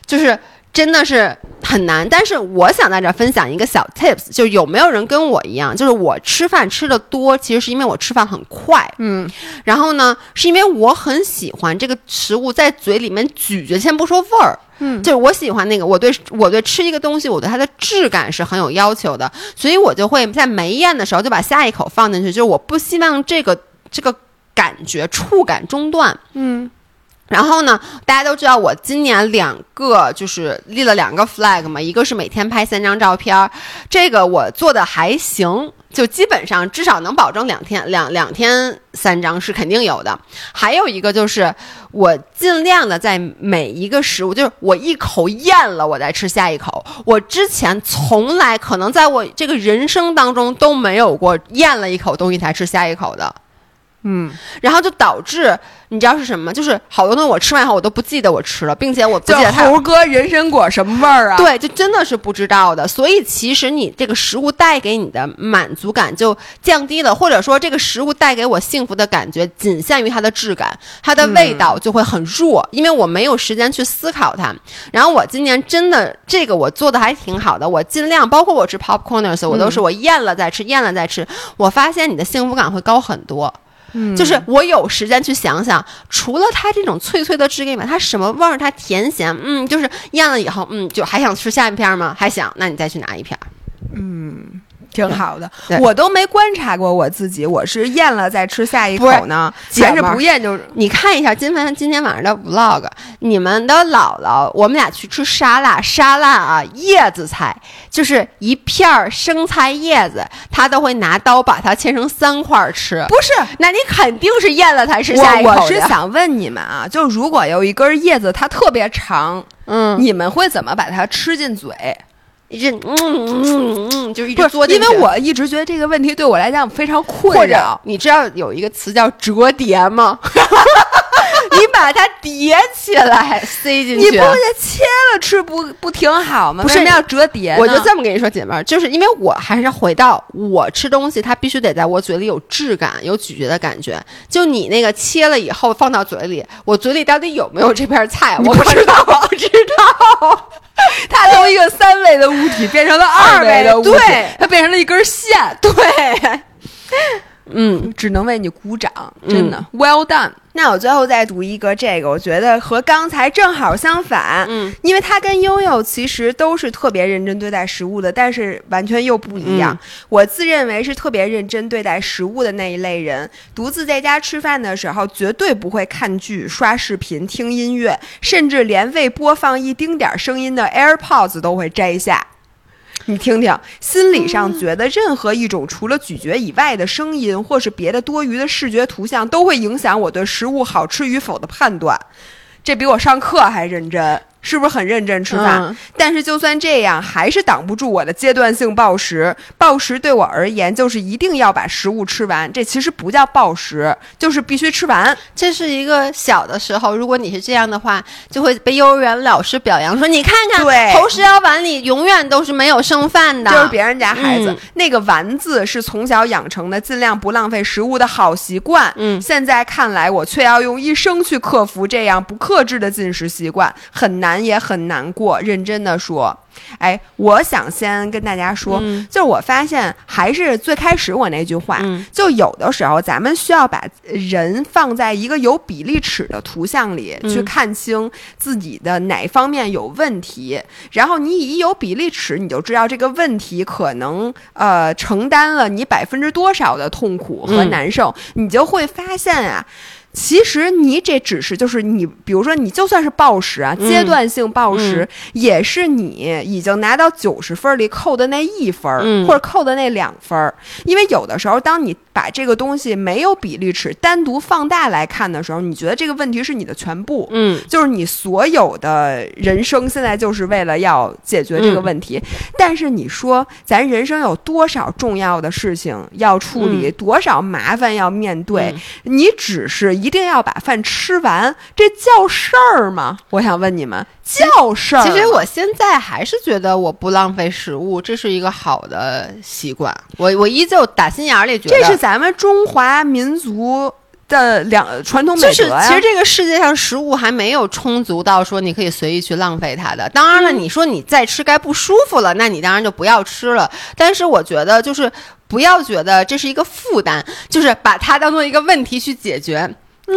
就是。真的是很难，但是我想在这分享一个小 tips，就有没有人跟我一样，就是我吃饭吃的多，其实是因为我吃饭很快，嗯，然后呢，是因为我很喜欢这个食物在嘴里面咀嚼，先不说味儿，嗯，就是我喜欢那个，我对我对吃一个东西，我对它的质感是很有要求的，所以我就会在没咽的时候就把下一口放进去，就是我不希望这个这个感觉触感中断，嗯。然后呢，大家都知道我今年两个就是立了两个 flag 嘛，一个是每天拍三张照片，这个我做的还行，就基本上至少能保证两天两两天三张是肯定有的。还有一个就是我尽量的在每一个食物，就是我一口咽了，我再吃下一口。我之前从来可能在我这个人生当中都没有过咽了一口东西才吃下一口的。嗯，然后就导致你知道是什么？就是好多东西我吃完以后我都不记得我吃了，并且我不记得猴哥人参果什么味儿啊？对，就真的是不知道的。所以其实你这个食物带给你的满足感就降低了，或者说这个食物带给我幸福的感觉仅限于它的质感，它的味道就会很弱，因为我没有时间去思考它。然后我今年真的这个我做的还挺好的，我尽量包括我吃 popcorners，我都是我咽了再吃，咽了再吃，我发现你的幸福感会高很多。就是我有时间去想想，除了它这种脆脆的质感外，它什么味儿？它甜咸？嗯，就是咽了以后，嗯，就还想吃下一片吗？还想？那你再去拿一片。嗯。挺好的，我都没观察过我自己，我是咽了再吃下一口呢，还是不咽就？你看一下今天今天晚上的 vlog，你们的姥姥，我们俩去吃沙拉，沙拉啊，叶子菜就是一片儿生菜叶子，他都会拿刀把它切成三块吃。不是，那你肯定是咽了才吃下一口我是想问你们啊，就如果有一根叶子它特别长，嗯，你们会怎么把它吃进嘴？一直嗯嗯嗯，就一直嘬进去。因为我一直觉得这个问题对我来讲非常困扰。你知道有一个词叫折叠吗？你把它叠起来塞进去，你不得切了吃不不挺好吗？不是要折叠？我就这么跟你说，姐妹儿，就是因为我还是回到我吃东西，它必须得在我嘴里有质感、有咀嚼的感觉。就你那个切了以后放到嘴里，我嘴里到底有没有这片菜？我不知道，我不知道。它从一个三维的物体变成了二维的物体，它变成了一根线。对。嗯，只能为你鼓掌，真的，Well done。那我最后再读一个这个，我觉得和刚才正好相反，嗯，因为他跟悠悠其实都是特别认真对待食物的，但是完全又不一样。我自认为是特别认真对待食物的那一类人，独自在家吃饭的时候，绝对不会看剧、刷视频、听音乐，甚至连未播放一丁点儿声音的 AirPods 都会摘下。你听听，心理上觉得任何一种除了咀嚼以外的声音，或是别的多余的视觉图像，都会影响我对食物好吃与否的判断。这比我上课还认真。是不是很认真吃饭？但是就算这样，还是挡不住我的阶段性暴食。暴食对我而言，就是一定要把食物吃完。这其实不叫暴食，就是必须吃完。这是一个小的时候，如果你是这样的话，就会被幼儿园老师表扬说：“你看看，对，投食药碗里永远都是没有剩饭的。”就是别人家孩子那个“丸字是从小养成的，尽量不浪费食物的好习惯。嗯，现在看来，我却要用一生去克服这样不克制的进食习惯，很难。难也很难过，认真的说，哎，我想先跟大家说，就是我发现还是最开始我那句话，就有的时候咱们需要把人放在一个有比例尺的图像里去看清自己的哪方面有问题，然后你一有比例尺，你就知道这个问题可能呃承担了你百分之多少的痛苦和难受，你就会发现啊。其实你这只是就是你，比如说你就算是暴食啊，阶段性暴食，也是你已经拿到九十分里扣的那一分，或者扣的那两分。因为有的时候，当你把这个东西没有比例尺单独放大来看的时候，你觉得这个问题是你的全部，嗯，就是你所有的人生现在就是为了要解决这个问题。但是你说，咱人生有多少重要的事情要处理，多少麻烦要面对，你只是。一定要把饭吃完，这叫事儿吗？我想问你们，叫事儿。其实我现在还是觉得我不浪费食物，这是一个好的习惯。我我依旧打心眼里觉得，这是咱们中华民族的两传统美德就是其实这个世界上食物还没有充足到说你可以随意去浪费它的。当然了，你说你再吃该不舒服了，那你当然就不要吃了。但是我觉得就是不要觉得这是一个负担，就是把它当做一个问题去解决。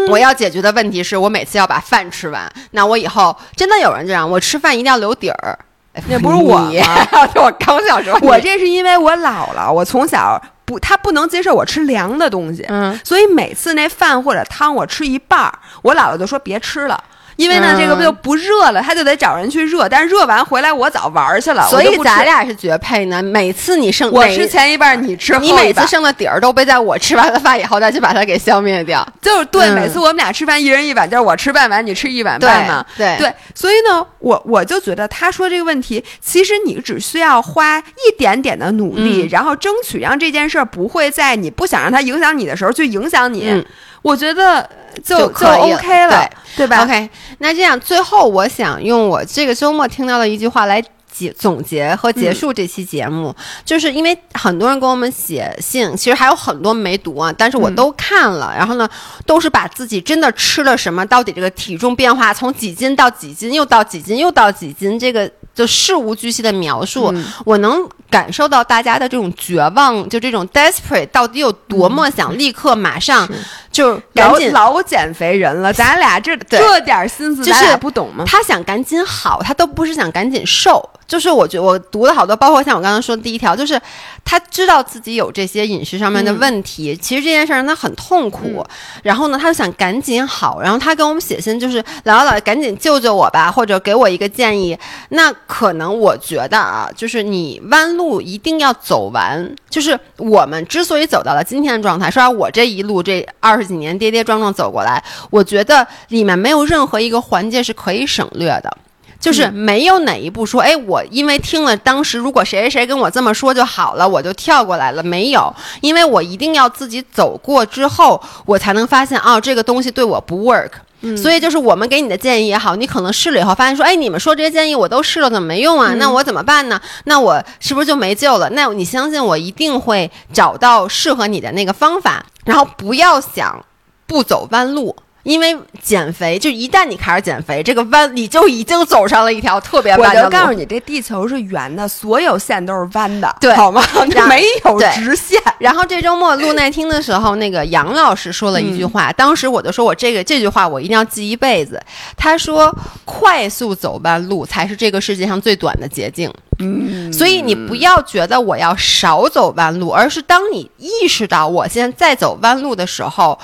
我要解决的问题是我每次要把饭吃完。那我以后真的有人这样，我吃饭一定要留底儿。那不是我吗？我刚想说，我这是因为我姥姥，我从小不，她不能接受我吃凉的东西，嗯，所以每次那饭或者汤我吃一半儿，我姥姥就说别吃了。因为呢，这个不就不热了，他就得找人去热。但是热完回来，我早玩去了，所以咱俩是绝配呢。每次你剩，我吃前一半，你吃后你每次剩的底儿都被在我吃完了饭以后再去把它给消灭掉。就是对，每次我们俩吃饭一人一碗，就是我吃半碗，你吃一碗半嘛。对对，所以呢，我我就觉得他说这个问题，其实你只需要花一点点的努力，然后争取让这件事儿不会在你不想让它影响你的时候去影响你。我觉得就就 OK 了，对吧？OK，那这样最后我想用我这个周末听到的一句话来结总结和结束这期节目，就是因为很多人给我们写信，其实还有很多没读啊，但是我都看了，然后呢，都是把自己真的吃了什么，到底这个体重变化从几斤到几斤，又到几斤又到几斤，这个就事无巨细的描述，我能。感受到大家的这种绝望，就这种 desperate，到底有多么想立刻马上就赶紧老减肥人了，咱俩这 这点心思咱俩不懂吗？他想赶紧好，他都不是想赶紧瘦。就是我觉我读了好多，包括像我刚刚说的第一条，就是他知道自己有这些饮食上面的问题，其实这件事让他很痛苦。然后呢，他就想赶紧好。然后他跟我们写信，就是姥姥姥爷赶紧救救我吧，或者给我一个建议。那可能我觉得啊，就是你弯路一定要走完。就是我们之所以走到了今天的状态，说我这一路这二十几年跌跌撞撞走过来，我觉得里面没有任何一个环节是可以省略的。就是没有哪一步说，哎，我因为听了当时如果谁谁谁跟我这么说就好了，我就跳过来了。没有，因为我一定要自己走过之后，我才能发现，哦，这个东西对我不 work。所以就是我们给你的建议也好，你可能试了以后发现说，哎，你们说这些建议我都试了，怎么没用啊？那我怎么办呢？那我是不是就没救了？那你相信我一定会找到适合你的那个方法，然后不要想不走弯路。因为减肥，就一旦你开始减肥，这个弯你就已经走上了一条特别弯的路。我就告诉你，这地球是圆的，所有线都是弯的，对，好吗？没有直线。然后这周末录耐听的时候，那个杨老师说了一句话，当时我就说我这个这句话我一定要记一辈子。他说：“快速走弯路才是这个世界上最短的捷径。”嗯，所以你不要觉得我要少走弯路，而是当你意识到我现在在走弯路的时候。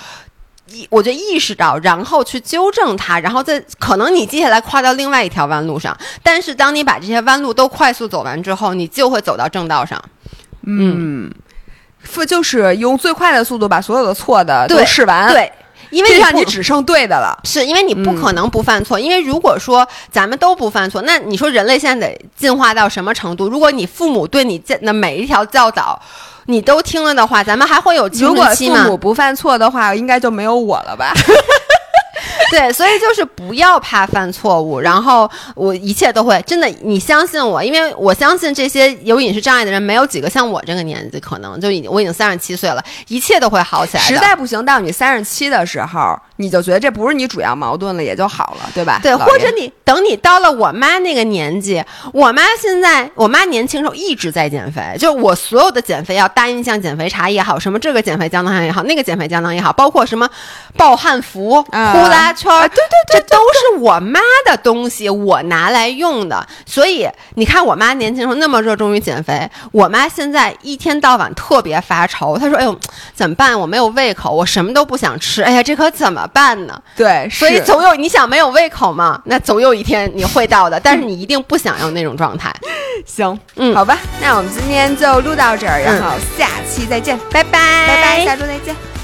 意，我就意识到，然后去纠正它，然后再可能你接下来跨到另外一条弯路上。但是当你把这些弯路都快速走完之后，你就会走到正道上。嗯，就是用最快的速度把所有的错的都试完。对，因为让你只剩对的了。是因为你不可能不犯错，因为如果说咱们都不犯错，那你说人类现在得进化到什么程度？如果你父母对你的每一条教导。你都听了的话，咱们还会有如果父母不犯错的话，应该就没有我了吧？对，所以就是不要怕犯错误，然后我一切都会真的，你相信我，因为我相信这些有饮食障碍的人没有几个像我这个年纪，可能就已经我已经三十七岁了，一切都会好起来。实在不行，到你三十七的时候。你就觉得这不是你主要矛盾了，也就好了，对吧？对，或者你等你到了我妈那个年纪，我妈现在，我妈年轻时候一直在减肥，就是我所有的减肥药，大印象减肥茶也好，什么这个减肥胶囊也好，那个减肥胶囊也好，包括什么暴汗服、呼啦圈儿。对对对，这都是我妈的东西，我拿来用的。所以你看，我妈年轻时候那么热衷于减肥，我妈现在一天到晚特别发愁。她说：“哎呦，怎么办？我没有胃口，我什么都不想吃。哎呀，这可怎么办呢？”对，所以总有你想没有胃口嘛，那总有一天你会到的。但是你一定不想要那种状态。行，嗯，好吧，那我们今天就录到这儿，然后下期再见，拜拜，拜拜，下周再见。